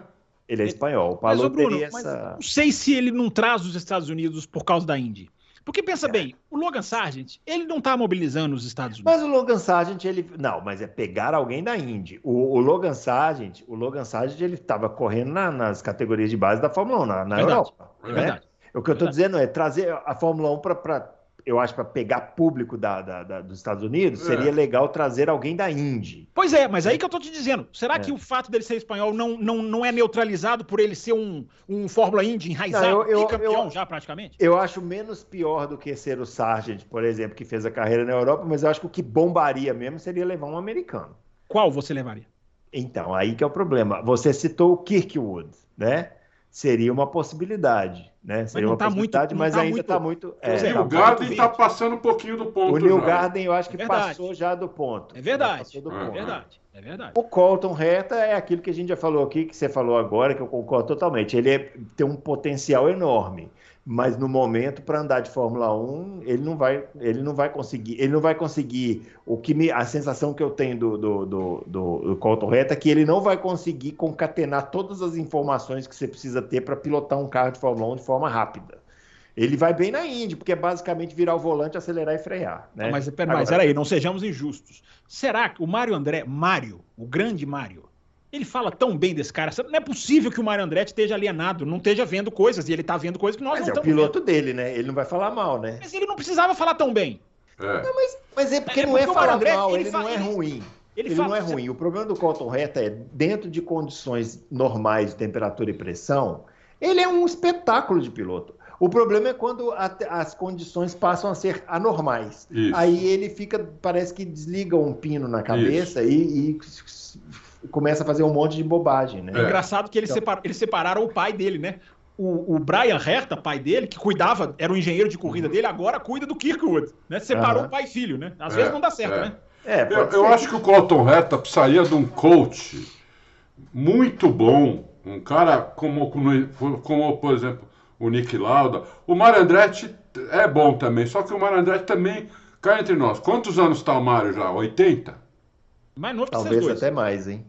Ele é espanhol. O Palou mas, Bruno, teria essa... Não sei se ele não traz os Estados Unidos por causa da Indy. Porque pensa é. bem, o Logan Sargent, ele não está mobilizando os Estados Unidos. Mas o Logan Sargent, ele. Não, mas é pegar alguém da Indy. O, o Logan Sargent, o Logan Sargent, ele estava correndo na, nas categorias de base da Fórmula 1, na, na verdade, Europa. É né? verdade. O que eu estou dizendo é trazer a Fórmula 1 para. Eu acho para pegar público da, da, da, dos Estados Unidos, é. seria legal trazer alguém da Indy. Pois é, mas aí que eu estou te dizendo. Será é. que o fato dele ser espanhol não, não, não é neutralizado por ele ser um, um Fórmula Indy enraizado não, eu, eu, e campeão eu, já praticamente? Eu acho menos pior do que ser o Sargent, por exemplo, que fez a carreira na Europa, mas eu acho que o que bombaria mesmo seria levar um americano. Qual você levaria? Então, aí que é o problema. Você citou o Kirkwood, né? Seria uma possibilidade, né? Seria uma tá possibilidade, muito, mas tá ainda está muito. muito é, o New tá Garden está passando um pouquinho do ponto. O New já. Garden eu acho que é passou já do ponto. É verdade. Do é ponto. verdade. É verdade. O Colton Reta é aquilo que a gente já falou aqui, que você falou agora, que eu concordo totalmente. Ele é, tem um potencial enorme mas no momento para andar de Fórmula 1 ele não vai ele não vai conseguir ele não vai conseguir o que me a sensação que eu tenho do do, do, do, do Colton Reta é que ele não vai conseguir concatenar todas as informações que você precisa ter para pilotar um carro de Fórmula 1 de forma rápida ele vai bem na Indy, porque é basicamente virar o volante, acelerar e frear. Né? Mas, pera, mas peraí, não sejamos injustos. Será que o Mário André, Mário, o grande Mário, ele fala tão bem desse cara. Não é possível que o Mário Andretti esteja alienado, não esteja vendo coisas, e ele está vendo coisas que nós mas não estamos vendo. é o piloto vendo. dele, né? Ele não vai falar mal, né? Mas ele não precisava falar tão bem. É. Não, mas, mas, é porque é, não é falar Andretti, mal, ele, ele fala, não é ruim. Ele, ele fala, não é ruim. O problema do Colton Reta é, dentro de condições normais de temperatura e pressão, ele é um espetáculo de piloto. O problema é quando a, as condições passam a ser anormais. Isso. Aí ele fica, parece que desliga um pino na cabeça e, e começa a fazer um monte de bobagem, né? É engraçado que eles, então... separ, eles separaram o pai dele, né? O, o, Brian Herta, pai dele, que cuidava, era o engenheiro de corrida uhum. dele, agora cuida do Kirkwood, né? Separou uhum. pai e filho, né? Às é, vezes não dá certo, é. né? É, eu, eu acho que o Colton Herta precisaria de um coach muito bom, um cara como, como, como por exemplo, o Nick Lauda. O Mario Andretti é bom também, só que o Mario Andretti também, cá entre nós, quantos anos está o Mário já? 80? Mais novo que Talvez até mais, hein?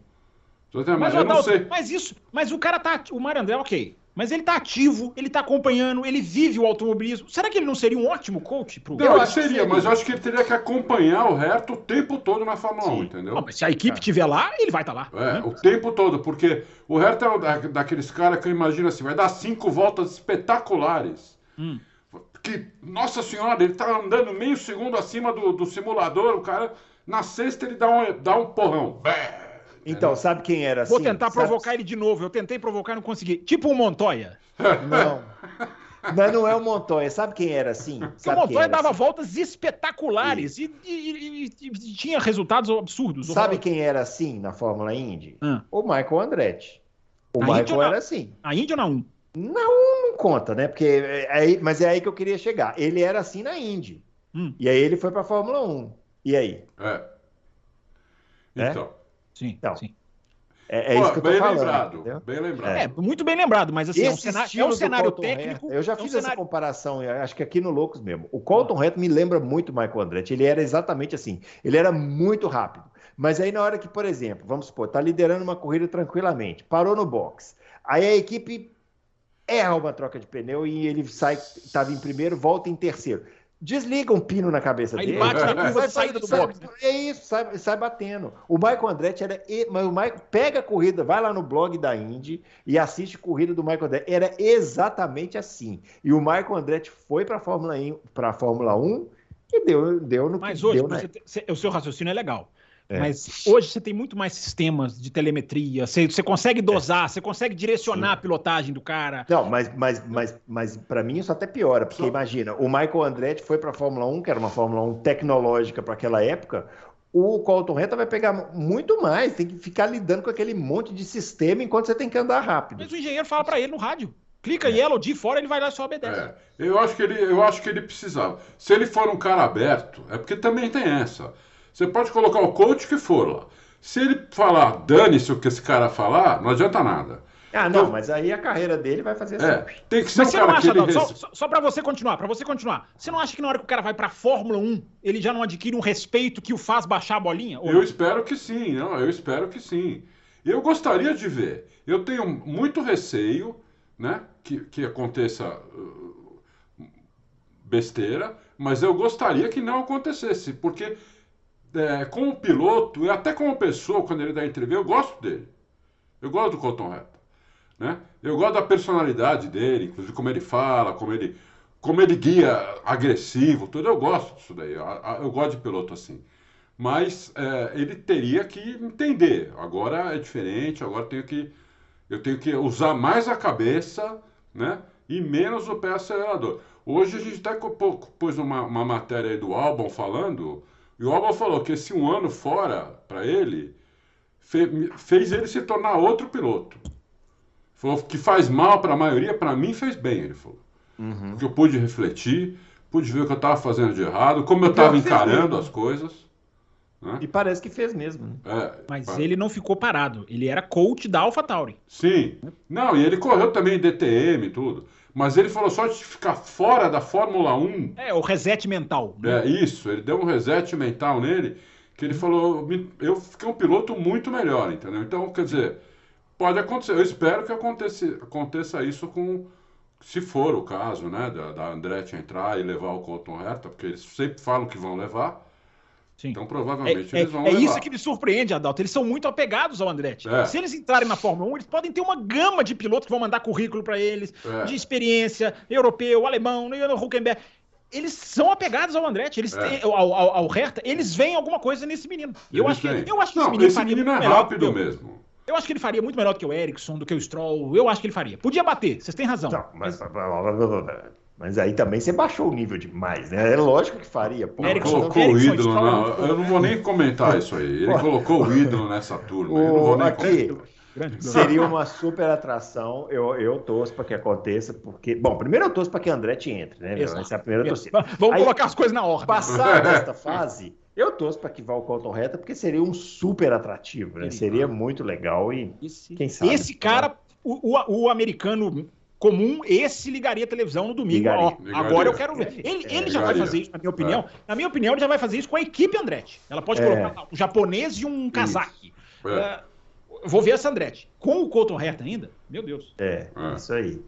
Mas, eu sei. mas isso, mas o cara tá. O Mário André, ok. Mas ele tá ativo, ele tá acompanhando, ele vive o automobilismo. Será que ele não seria um ótimo coach pro Não, ele seria, seria, mas eu acho que ele teria que acompanhar o Herto o tempo todo na Fórmula Sim. 1, entendeu? Não, mas se a equipe estiver é. lá, ele vai estar tá lá. É, né? o tempo todo, porque o Herto é da, daqueles caras que eu imagino assim, vai dar cinco voltas espetaculares. Hum. Que, nossa senhora, ele tá andando meio segundo acima do, do simulador, o cara, na sexta ele dá um, dá um porrão. Bé! Então, sabe quem era assim? Vou tentar Sabe- provocar ele de novo. Eu tentei provocar e não consegui. Tipo o Montoya. Não. Mas não é o Montoya. Sabe quem era assim? Porque o Montoya dava assim? voltas espetaculares e, e- e- e- e tinha resultados absurdos. Sabe quem era assim na Fórmula Indy? Hum. O Michael Andretti. O Na Indy ou Michael na- era assim. A Índia ou na 1? Não, não conta, né? Porque é aí, mas é aí que eu queria chegar. Ele era assim na Indy. Hum. E aí ele foi pra Fórmula 1. E aí? É. É? Sim, Então, sim. É, é Pô, isso que eu tô bem falando. lembrado. entendeu? Bem lembrado. É, muito bem lembrado, mas assim, é um Esse cenário, é um cenário técnico. Eu já é um fiz essa cenário- comparação, acho que aqui no Loucos mesmo. O Colton Herta me lembra muito o Michael Andretti. Ele era exatamente assim. Ele era muito rápido. Mas aí na hora que, por exemplo, vamos supor, tá liderando uma corrida tranquilamente, parou no box. Aí a equipe erra uma troca de pneu e ele sai, estava em primeiro, volta em terceiro. Desliga um pino na cabeça Aí dele. ele bate na curva sai- saída do box. É isso, sai, sai batendo. O Michael Andretti era. Mas o Michael pega a corrida, vai lá no blog da Indy e assiste a corrida do Michael Andretti. Era exatamente assim. E o Michael Andretti foi para a Fórmula 1, pra Fórmula 1 e deu, deu no Mas hoje, deu, né? você- o seu raciocínio é legal. É. Mas hoje você tem muito mais sistemas de telemetria. Você, você consegue dosar, você consegue direcionar a pilotagem do cara. Não, mas, mas, mas, mas para mim isso até piora, porque Só- imagina, o Michael Andretti foi para a Fórmula 1, que era uma Fórmula 1 tecnológica para aquela época. O Colton Reta vai pegar muito mais, tem que ficar lidando com aquele monte de sistema enquanto você tem que andar rápido. Mas o engenheiro fala pra ele no rádio. Clica Yellow de fora, ele vai lá e só obedece. É, eu acho que ele, eu acho que ele precisava. Se ele for um cara aberto, é porque também tem essa. Você pode colocar o coach que for lá. Se ele falar, dane-se o que esse cara falar, não adianta nada. Ah, não, Então- mas aí a carreira dele vai fazer É, sempre. tem que ser Mas um você não acha, só, res- só, só pra você continuar, pra você continuar, você não acha que na hora que o cara vai pra Fórmula 1, ele já não adquire um respeito que o faz baixar a bolinha? Ou Eu espero que sim, não, eu espero que sim. Eu gostaria de ver. Eu tenho muito receio, né, que, que aconteça uh, besteira, mas eu gostaria que não acontecesse, porque é, como piloto e até como pessoa, quando ele dá entrevista, eu gosto dele. Eu gosto do Colton Herta, né? Eu gosto da personalidade dele, inclusive como ele fala, como ele, como ele guia agressivo, tudo. Eu gosto disso daí. Eu, eu gosto de piloto assim. Mas é, ele teria que entender. Agora é diferente. Agora tenho que eu tenho que usar mais a cabeça, né? E menos o pé acelerador. Hoje a gente até pôs uma, uma matéria aí do Albon falando, e o Albon falou que esse um ano fora para ele fe- fez ele se tornar outro piloto. Falou que faz mal para a maioria, para mim fez bem, ele falou. Porque eu pude refletir, pude ver o que eu estava fazendo de errado, como eu estava encarando mesmo. as coisas. Né? E parece que fez mesmo. né? É, Mas pa- ele não ficou parado. Ele era coach da AlphaTauri. Sim. Não, e ele correu também DTM e tudo. Mas ele falou só de ficar fora da Fórmula 1. É, o reset mental. né? É isso, ele deu um reset mental nele, que ele falou, "Me- eu fiquei um piloto muito melhor, entendeu? Então, quer dizer, pode acontecer, eu espero que aconteça, aconteça isso com, se for o caso, né, da, da Andretti entrar e levar o Colton Herta, porque eles sempre falam que vão levar, Sim. então É, provavelmente é- eles vão é levar. isso que me surpreende, Adalto. Eles são muito apegados ao Andretti. É. Se eles entrarem na Fórmula 1, eles podem ter uma gama de pilotos que vão mandar currículo pra eles, É. de experiência, europeu, alemão, Huckenberg. Eles são apegados ao Andretti, eles É. têm, ao, ao, ao Hertha, eles veem alguma coisa nesse menino. E eu acho, que, eu acho que Não, esse menino esse faria menino é muito melhor rápido do que eu. mesmo. Eu acho que ele faria muito melhor do que o Ericsson, do que o Stroll. Eu acho que ele faria. Podia bater, vocês têm razão. Não, mas, mas aí também você baixou o nível demais, né? É lógico que faria. Pô. Erickson- colocou o ídolo, não, eu não vou nem comentar isso aí. Ele colocou o ídolo nessa turma, eu não vou nem aqui, comentar. Seria uma super atração. Eu, eu torço para que aconteça, porque. Bom, primeiro eu torço para que Andretti entre, né? Exato. Essa é a primeira torcida. Vamos Aí- colocar as coisas na ordem. Passar desta fase, eu torço para que vá o Colton Reta, porque seria um super atrativo, né? Seria muito legal e Esse, Quem sabe? esse cara, o, o, o americano comum, esse ligaria a televisão no domingo. Ligaria. Ó, Ligaria. agora eu quero ver. Ele, É, ele já vai fazer isso, na minha opinião. Na minha opinião, ele já vai fazer isso com a equipe Andretti. Ela pode É. colocar um japonês e um cazaque. É. É, vou ver essa Andretti. Com o Colton Herta ainda? Meu Deus. é, É. isso aí.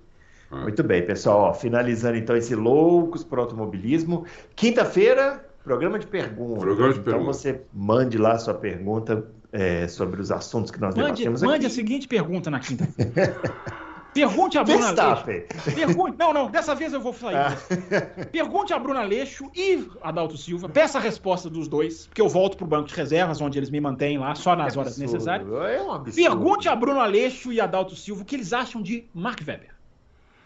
É. Muito bem, pessoal. Ó, finalizando então esse Loucos para Automobilismo. Quinta-feira, programa de perguntas. Programa de então perguntas. você mande lá sua pergunta é, sobre os assuntos que nós Mande, debatemos mande aqui. a seguinte pergunta na quinta. Pergunte a Bruna Leixo. Pergunte... Não, não, dessa vez eu vou sair. Ah. Pergunte a Bruna Leixo e Adalto Silva. Peça a resposta dos dois, porque eu volto pro banco de reservas, onde eles me mantêm lá só nas horas necessárias. É um Pergunte a Bruna Leixo e a Adalto Silva o que eles acham de Mark Webber.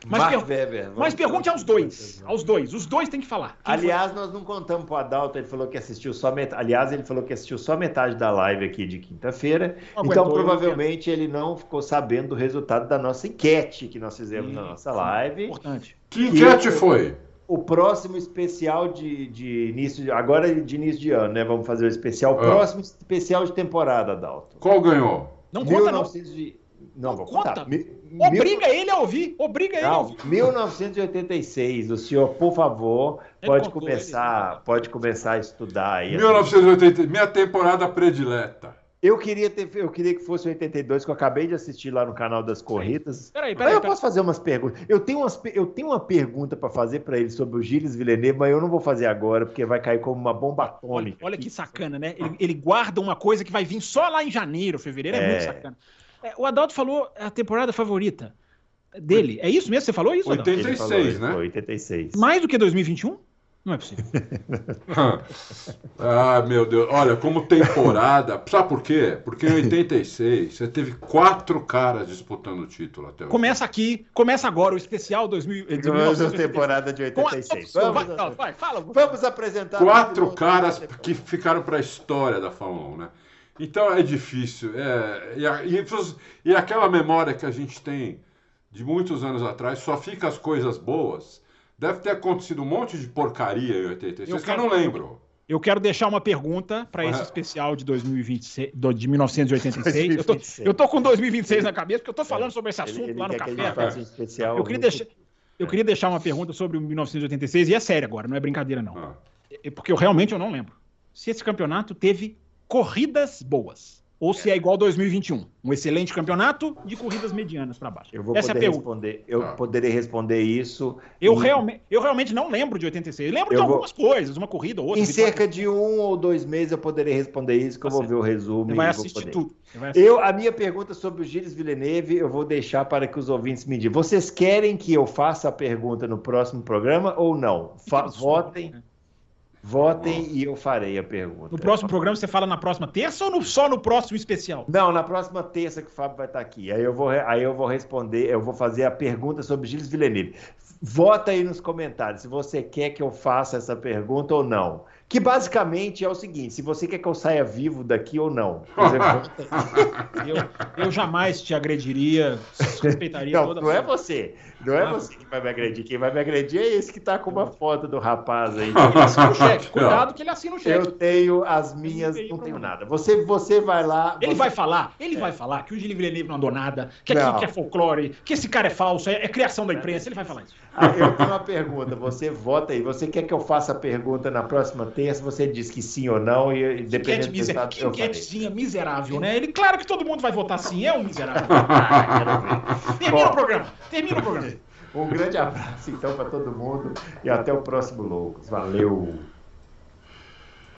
Mas, per... Weber, mas pergunte aos dois. Aos dois. Os dois têm que falar. Quem Aliás, foi? nós não contamos pro Adalto, ele falou que assistiu só metade. Aliás, ele falou que assistiu só metade da live aqui de quinta-feira. Então, provavelmente, ele não ficou sabendo do resultado da nossa enquete que nós fizemos sim, na nossa live. Importante. Que enquete foi? O próximo especial de, de início de, agora de início de ano, né? Vamos fazer o especial. Ah. Próximo especial de temporada, Adalto. Qual ganhou? Não conta, 1900 não. De, não, vou contar. Obriga Mil... ele a ouvir. Obriga ele Não, a ouvir. 1986. O senhor, por favor, pode começar, ele. pode começar a estudar aí. 1980, minha temporada predileta. Eu queria, ter, eu queria que fosse 82, que eu acabei de assistir lá no canal das corridas. Peraí, peraí. eu posso fazer umas perguntas. Eu tenho, umas, eu tenho uma pergunta para fazer para ele sobre o Gilles Villeneuve, mas eu não vou fazer agora, porque vai cair como uma bomba atômica. Olha, olha que sacana, né? Ele, ele, guarda uma coisa que vai vir só lá em janeiro, fevereiro. É, é muito sacana. É, o Adalto falou a temporada favorita dele. É isso mesmo? Você falou isso, 86, falou, né? 86. Mais do que 2021? Não é possível. ah, meu Deus. Olha, como temporada. Sabe por quê? Porque em 86 você teve quatro caras disputando o título até hoje. Começa aqui, começa agora o especial 2000, de Vamos a temporada de 86. Vamos, vai, vai, fala. Vamos apresentar. Quatro caras que ficaram para a história da Fórmula 1, né? Então é difícil. É, e, e, e, aquela memória que a gente tem de muitos anos atrás, só fica as coisas boas. Deve ter acontecido um monte de porcaria em 86, eu, quero, eu não lembro. Eu quero deixar uma pergunta para esse especial de 2026, de 1986. Eu tô, eu tô com 2026 na cabeça, porque eu tô falando sobre esse assunto ele, ele lá no café. Um especial eu, queria deixar, eu queria deixar uma pergunta sobre o 1986, e é sério agora, não é brincadeira, não. Ah. É, porque eu realmente eu não lembro. Se esse campeonato teve corridas boas. Ou se é igual 2021, um excelente campeonato de corridas medianas para baixo. Eu vou Essa poder é responder. Eu ah. poderei responder isso. Eu, e... realmente, eu realmente não lembro de 86. lembro eu de algumas vou... coisas, uma corrida ou outra. Em cerca de um ou dois meses eu poderei responder isso, que tá eu vou ver o resumo. Você vai assistir poder. tudo. Vai assistir. Eu, a minha pergunta sobre o Gilles Villeneuve eu vou deixar para que os ouvintes me digam. Vocês querem que eu faça a pergunta no próximo programa ou não? Fa votem. Né? Votem e eu farei a pergunta. No próximo programa você fala na próxima terça ou no, só no próximo especial? Não, na próxima terça que o Fábio vai estar aqui. Aí eu vou, aí eu vou responder, eu vou fazer a pergunta sobre Gilles Villeneuve. Vota aí nos comentários se você quer que eu faça essa pergunta ou não. Que basicamente é o seguinte: se você quer que eu saia vivo daqui ou não. eu, eu jamais te agrediria, respeitaria não, toda Não é você. Não é você que vai me agredir. Quem vai me agredir é esse que tá com uma foto do rapaz aí. Ele assina o cheque. Cuidado que ele assina o cheque. Eu tenho as minhas, não tenho nada. Você, você vai lá. Ele você... vai falar, ele é. vai falar que o Gilles Villeneuve não andou nada, que aquilo que é folclore, que esse cara é falso, é, é criação da imprensa. Ele vai falar isso. Ah, eu tenho uma pergunta. Você vota aí. Você quer que eu faça a pergunta na próxima terça? Você diz que sim ou não, e dependendo do miser... resultado, que enquetezinha miserável, né? Ele, claro que todo mundo vai votar sim, é um miserável. ah, Termina Bom, o programa. Termina o programa. Um grande abraço então para todo mundo e até o próximo Loucos. Valeu!